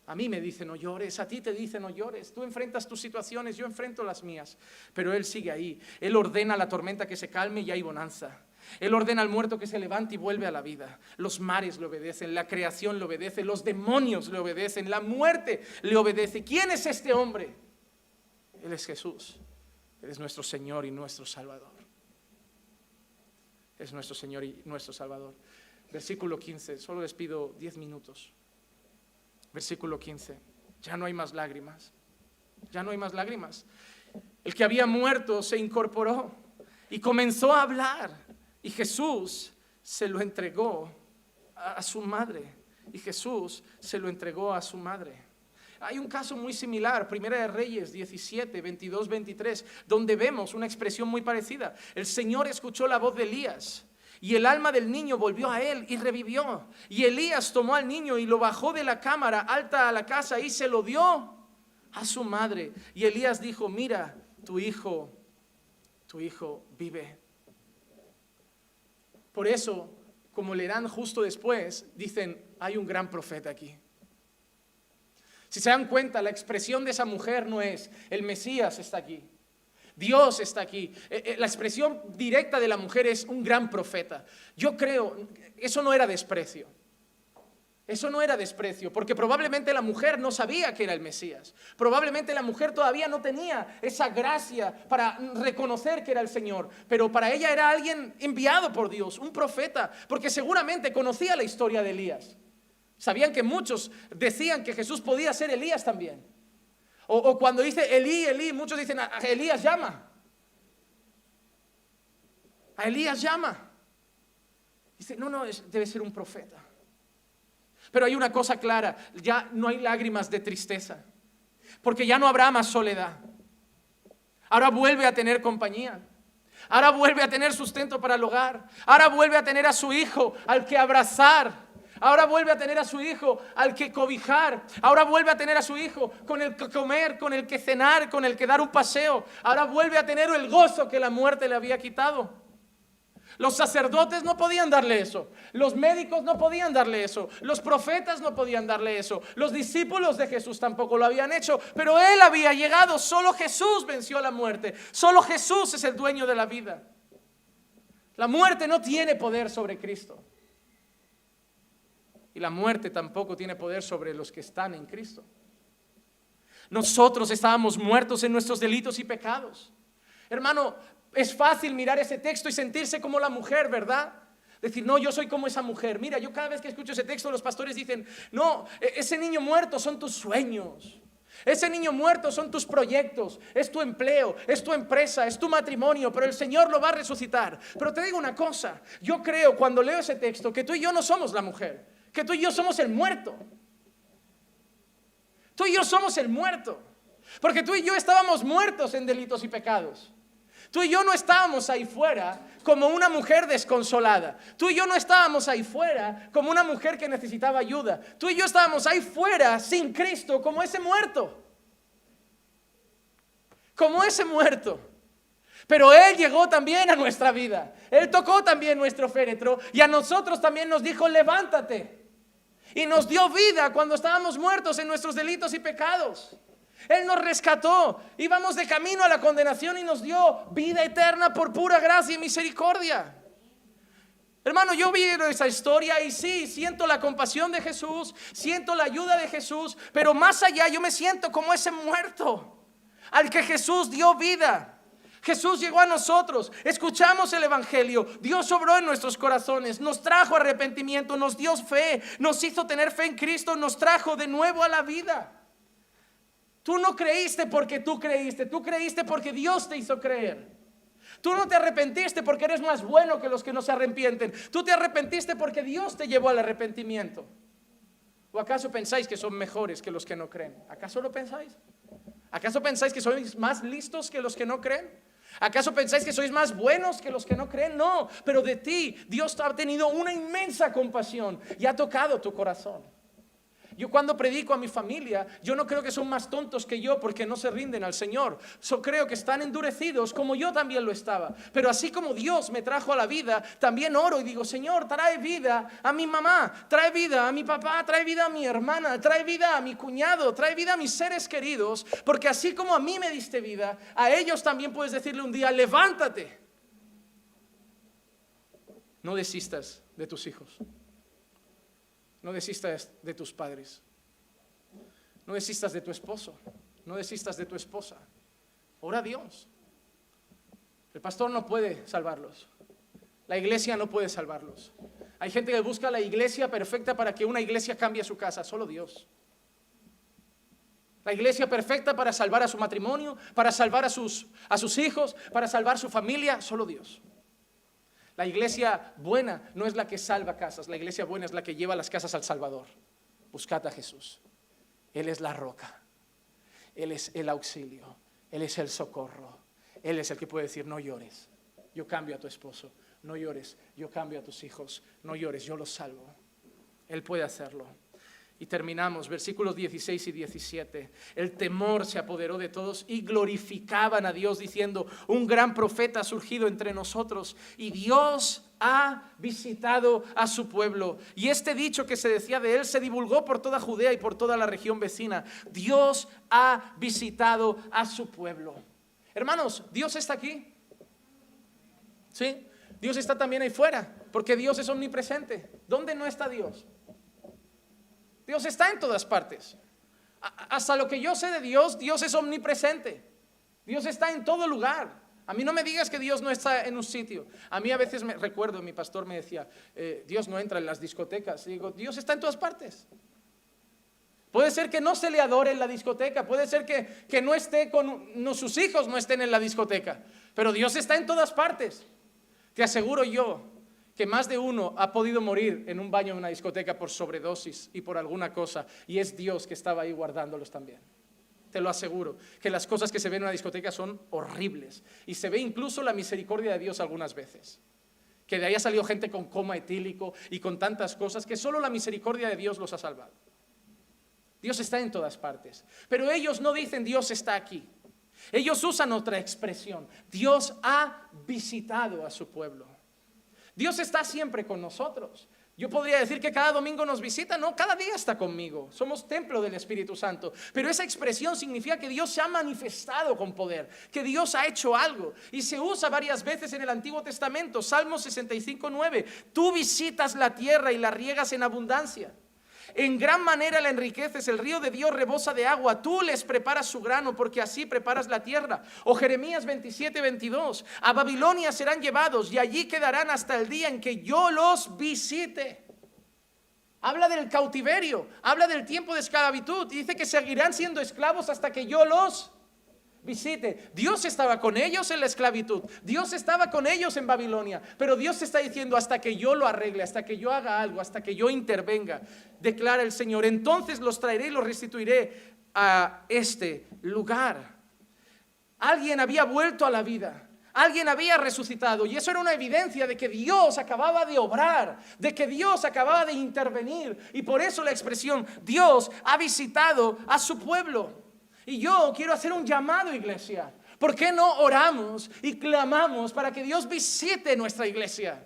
A mí me dice no llores, a ti te dice no llores. Tú enfrentas tus situaciones, yo enfrento las mías. Pero Él sigue ahí. Él ordena a la tormenta que se calme y hay bonanza. Él ordena al muerto que se levante y vuelve a la vida. Los mares le obedecen, la creación le obedece, los demonios le obedecen, la muerte le obedece. ¿Quién es este hombre? Él es Jesús. Él es nuestro Señor y nuestro Salvador. Es nuestro Señor y nuestro Salvador. Versículo 15, solo les pido 10 minutos. Versículo 15, ya no hay más lágrimas. Ya no hay más lágrimas. El que había muerto se incorporó y comenzó a hablar. Y Jesús se lo entregó a, su madre. Y Jesús se lo entregó a su madre. Hay un caso muy similar, Primera de Reyes 17, 22, 23, donde vemos una expresión muy parecida. El Señor escuchó la voz de Elías. Y el alma del niño volvió a él y revivió. Y Elías tomó al niño y lo bajó de la cámara alta a la casa y se lo dio a su madre. Y Elías dijo, mira, tu hijo, tu hijo vive. Por eso, como leerán justo después, dicen, hay un gran profeta aquí. Si se dan cuenta, la expresión de esa mujer no es, el Mesías está aquí, Dios está aquí. Eh, eh, la expresión directa de la mujer es un gran profeta. Yo creo, eso no era desprecio. Eso no era desprecio, porque probablemente la mujer no sabía que era el Mesías. Probablemente la mujer todavía no tenía esa gracia para reconocer que era el Señor, pero para ella era alguien enviado por Dios, un profeta, porque seguramente conocía la historia de Elías. Sabían que muchos decían que Jesús podía ser Elías también. O, cuando dice Elí, Elí, muchos dicen, a Elías llama. A Elías llama. Dice, no, no, debe ser un profeta. Pero hay una cosa clara, ya no hay lágrimas de tristeza, porque ya no habrá más soledad. Ahora vuelve a tener compañía. Ahora vuelve a tener sustento para el hogar. Ahora vuelve a tener a su hijo al que abrazar Ahora vuelve a tener a su hijo al que cobijar. Ahora vuelve a tener a su hijo con el que comer, con el que cenar, con el que dar un paseo. Ahora vuelve a tener el gozo que la muerte le había quitado. Los sacerdotes no podían darle eso. Los médicos no podían darle eso. Los profetas no podían darle eso. Los discípulos de Jesús tampoco lo habían hecho. Pero Él había llegado. Solo Jesús venció la muerte. Solo Jesús es el dueño de la vida. La muerte no tiene poder sobre Cristo. Y la muerte tampoco tiene poder sobre los que están en Cristo. Nosotros estábamos muertos en nuestros delitos y pecados. Hermano, es fácil mirar ese texto y sentirse como la mujer, ¿verdad? Decir, no, yo soy como esa mujer. Mira, yo cada vez que escucho ese texto, los pastores dicen, no, e-, ese niño muerto son tus sueños. Ese niño muerto son tus proyectos, es tu empleo, es tu empresa, es tu matrimonio, pero el Señor lo va a resucitar. Pero te digo una cosa, yo creo cuando leo ese texto que tú y yo no somos la mujer que tú y yo somos el muerto. Tú y yo somos el muerto. Porque tú y yo estábamos muertos en delitos y pecados. Tú y yo no estábamos ahí fuera como una mujer desconsolada. Tú y yo no estábamos ahí fuera como una mujer que necesitaba ayuda. Tú y yo estábamos ahí fuera sin Cristo como ese muerto. Como ese muerto. Pero Él llegó también a nuestra vida. Él tocó también nuestro féretro y a nosotros también nos dijo, levántate y nos dio vida cuando estábamos muertos en nuestros delitos y pecados. Él nos rescató, íbamos de camino a la condenación y nos dio vida eterna por pura gracia y misericordia. Hermano, yo vi esa historia y sí, siento la compasión de Jesús, siento la ayuda de Jesús, pero más allá yo me siento como ese muerto al que Jesús dio vida. Jesús llegó a nosotros, escuchamos el Evangelio, Dios obró en nuestros corazones, nos trajo arrepentimiento, nos dio fe, nos hizo tener fe en Cristo, nos trajo de nuevo a la vida. Tú no creíste porque tú creíste, tú creíste porque Dios te hizo creer. Tú no te arrepentiste porque eres más bueno que los que no se arrepienten. Tú te arrepentiste porque Dios te llevó al arrepentimiento. ¿O acaso pensáis que son mejores que los que no creen? ¿Acaso lo pensáis? ¿Acaso pensáis que sois más listos que los que no creen? ¿Acaso pensáis que sois más buenos que los que no creen? No, pero de ti Dios ha tenido una inmensa compasión y ha tocado tu corazón. Yo cuando predico a mi familia, yo no creo que son más tontos que yo porque no se rinden al Señor. Yo creo que están endurecidos como yo también lo estaba. Pero así como Dios me trajo a la vida, también oro y digo, Señor, trae vida a mi mamá, trae vida a mi papá, trae vida a mi hermana, trae vida a mi cuñado, trae vida a mis seres queridos. Porque así como a mí me diste vida, a ellos también puedes decirle un día, levántate. No desistas de tus hijos. No desistas de tus padres. No desistas de tu esposo. No desistas de tu esposa. Ora a Dios. El pastor no puede salvarlos. La iglesia no puede salvarlos. Hay gente que busca la iglesia perfecta para que una iglesia cambie su casa. Solo Dios. La iglesia perfecta para salvar a su matrimonio, para salvar a sus, a sus hijos, para salvar su familia. Solo Dios. La iglesia buena no es la que salva casas, la iglesia buena es la que lleva las casas al Salvador. Buscad a Jesús. Él es la roca, Él es el auxilio, Él es el socorro, Él es el que puede decir, no llores, yo cambio a tu esposo, no llores, yo cambio a tus hijos, no llores, yo los salvo. Él puede hacerlo. Y terminamos, versículos 16 y 17. El temor se apoderó de todos y glorificaban a Dios diciendo, un gran profeta ha surgido entre nosotros y Dios ha visitado a su pueblo. Y este dicho que se decía de él se divulgó por toda Judea y por toda la región vecina. Dios ha visitado a su pueblo. Hermanos, Dios está aquí. ¿Sí? Dios está también ahí fuera, porque Dios es omnipresente. ¿Dónde no está Dios? Dios está en todas partes. Hasta lo que yo sé de Dios, Dios es omnipresente. Dios está en todo lugar. A mí no me digas que Dios no está en un sitio. A mí a veces me recuerdo, mi pastor me decía, eh, Dios no entra en las discotecas. Y digo, Dios está en todas partes. Puede ser que no se le adore en la discoteca, puede ser que, que no esté con sus hijos no estén en la discoteca, pero Dios está en todas partes. Te aseguro yo que más de uno ha podido morir en un baño en una discoteca por sobredosis y por alguna cosa, y es Dios que estaba ahí guardándolos también. Te lo aseguro, que las cosas que se ven en una discoteca son horribles, y se ve incluso la misericordia de Dios algunas veces. Que de ahí ha salido gente con coma etílico y con tantas cosas que solo la misericordia de Dios los ha salvado. Dios está en todas partes, pero ellos no dicen Dios está aquí. Ellos usan otra expresión. Dios ha visitado a su pueblo. Dios está siempre con nosotros. Yo podría decir que cada domingo nos visita, no, cada día está conmigo. Somos templo del Espíritu Santo. Pero esa expresión significa que Dios se ha manifestado con poder, que Dios ha hecho algo. Y se usa varias veces en el Antiguo Testamento. Salmo 65, 9. Tú visitas la tierra y la riegas en abundancia. En gran manera la enriqueces, el río de Dios rebosa de agua, tú les preparas su grano porque así preparas la tierra. O Jeremías 27, 22, a Babilonia serán llevados y allí quedarán hasta el día en que yo los visite. Habla del cautiverio, habla del tiempo de esclavitud y dice que seguirán siendo esclavos hasta que yo los visite. Dios estaba con ellos en la esclavitud, Dios estaba con ellos en Babilonia, pero Dios está diciendo hasta que yo lo arregle, hasta que yo haga algo, hasta que yo intervenga, declara el Señor, entonces los traeré y los restituiré a este lugar. Alguien había vuelto a la vida. Alguien había resucitado y eso era una evidencia de que Dios acababa de obrar, de que Dios acababa de intervenir. Y por eso la expresión Dios ha visitado a su pueblo. Y yo quiero hacer un llamado, iglesia. ¿Por qué no oramos y clamamos para que Dios visite nuestra iglesia?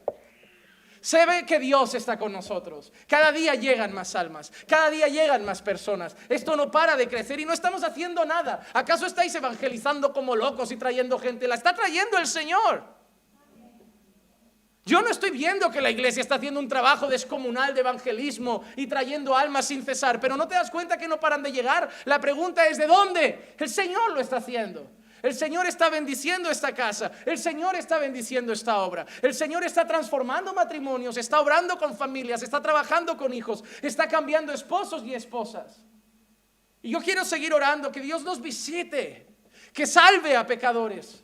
Se ve que Dios está con nosotros. Cada día llegan más almas, cada día llegan más personas. Esto no para de crecer y no estamos haciendo nada. ¿Acaso estáis evangelizando como locos y trayendo gente? La está trayendo el Señor. Yo no estoy viendo que la iglesia está haciendo un trabajo descomunal de evangelismo y trayendo almas sin cesar, pero no te das cuenta que no paran de llegar. La pregunta es, ¿de dónde? El Señor lo está haciendo. El Señor está bendiciendo esta casa. El Señor está bendiciendo esta obra. El Señor está transformando matrimonios, está obrando con familias, está trabajando con hijos, está cambiando esposos y esposas. Y yo quiero seguir orando, que Dios nos visite, que salve a pecadores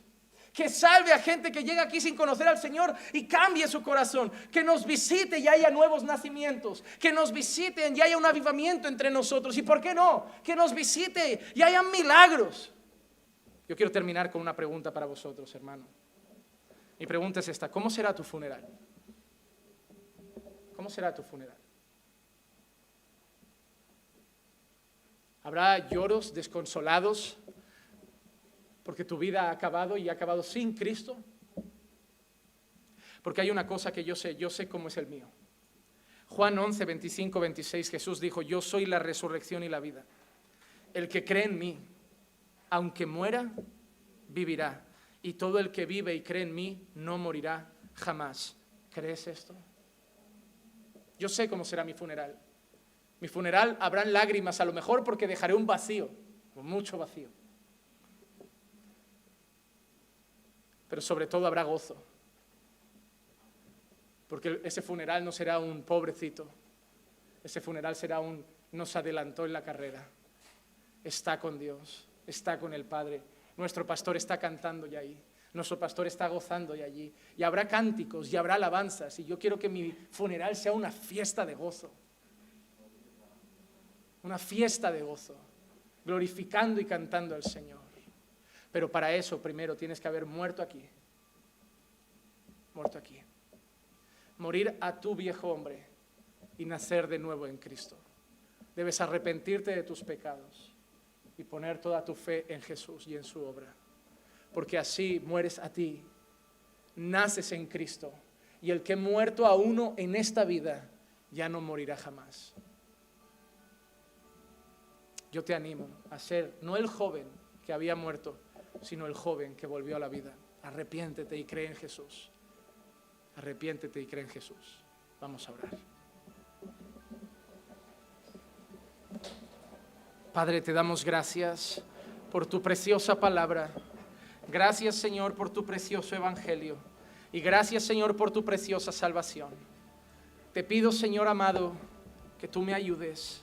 que salve a gente que llega aquí sin conocer al Señor y cambie su corazón, que nos visite y haya nuevos nacimientos, que nos visiten y haya un avivamiento entre nosotros. ¿Y por qué no? Que nos visite y haya milagros. Yo quiero terminar con una pregunta para vosotros, hermano. Mi pregunta es esta, ¿cómo será tu funeral? ¿Cómo será tu funeral? ¿Habrá lloros desconsolados porque tu vida ha acabado y ha acabado sin Cristo? Porque hay una cosa que yo sé, yo sé cómo es el mío. Juan 11, 25, 26, Jesús dijo, yo soy la resurrección y la vida. El que cree en mí, aunque muera, vivirá. Y todo el que vive y cree en mí, no morirá jamás. ¿Crees esto? Yo sé cómo será mi funeral. Mi funeral habrán lágrimas, a lo mejor porque dejaré un vacío, mucho vacío. pero sobre todo habrá gozo. Porque ese funeral no será un pobrecito, ese funeral será un nos adelantó en la carrera. Está con Dios, está con el Padre. Nuestro pastor está cantando ya ahí. Nuestro pastor está gozando ya allí. Y habrá cánticos y habrá alabanzas. Y yo quiero que mi funeral sea una fiesta de gozo. Una fiesta de gozo. Glorificando y cantando al Señor. Pero para eso primero tienes que haber muerto aquí. Muerto aquí. Morir a tu viejo hombre y nacer de nuevo en Cristo. Debes arrepentirte de tus pecados y poner toda tu fe en Jesús y en su obra. Porque así mueres a ti, naces en Cristo. Y el que muerto a uno en esta vida ya no morirá jamás. Yo te animo a ser no el joven que había muerto, sino el joven que volvió a la vida. Arrepiéntete y cree en Jesús. Arrepiéntete y cree en Jesús. Vamos a orar. Padre, te damos gracias por tu preciosa palabra. Gracias, Señor, por tu precioso evangelio. Y gracias, Señor, por tu preciosa salvación. Te pido, Señor amado, que tú me ayudes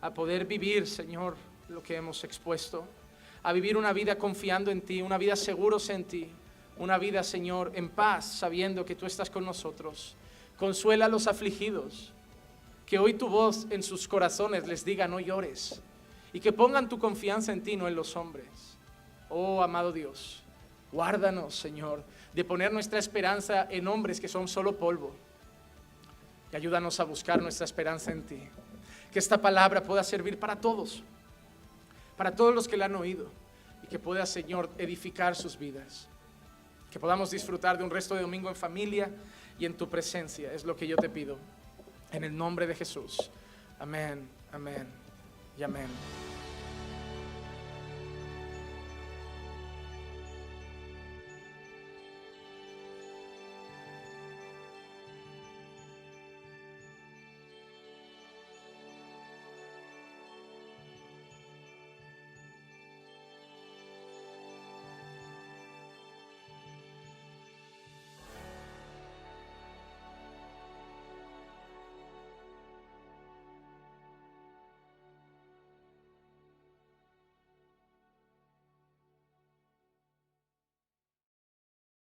a poder vivir, Señor, lo que hemos expuesto a vivir una vida confiando en ti, una vida seguros en ti, una vida, Señor, en paz, sabiendo que tú estás con nosotros. Consuela a los afligidos, que hoy tu voz en sus corazones les diga no llores y que pongan tu confianza en ti, no en los hombres. Oh, amado Dios, guárdanos, Señor, de poner nuestra esperanza en hombres que son solo polvo. Y ayúdanos a buscar nuestra esperanza en ti. Que esta palabra pueda servir para todos para todos los que la han oído y que pueda, Señor, edificar sus vidas. Que podamos disfrutar de un resto de domingo en familia y en tu presencia. Es lo que yo te pido. En el nombre de Jesús. Amén, amén y amén.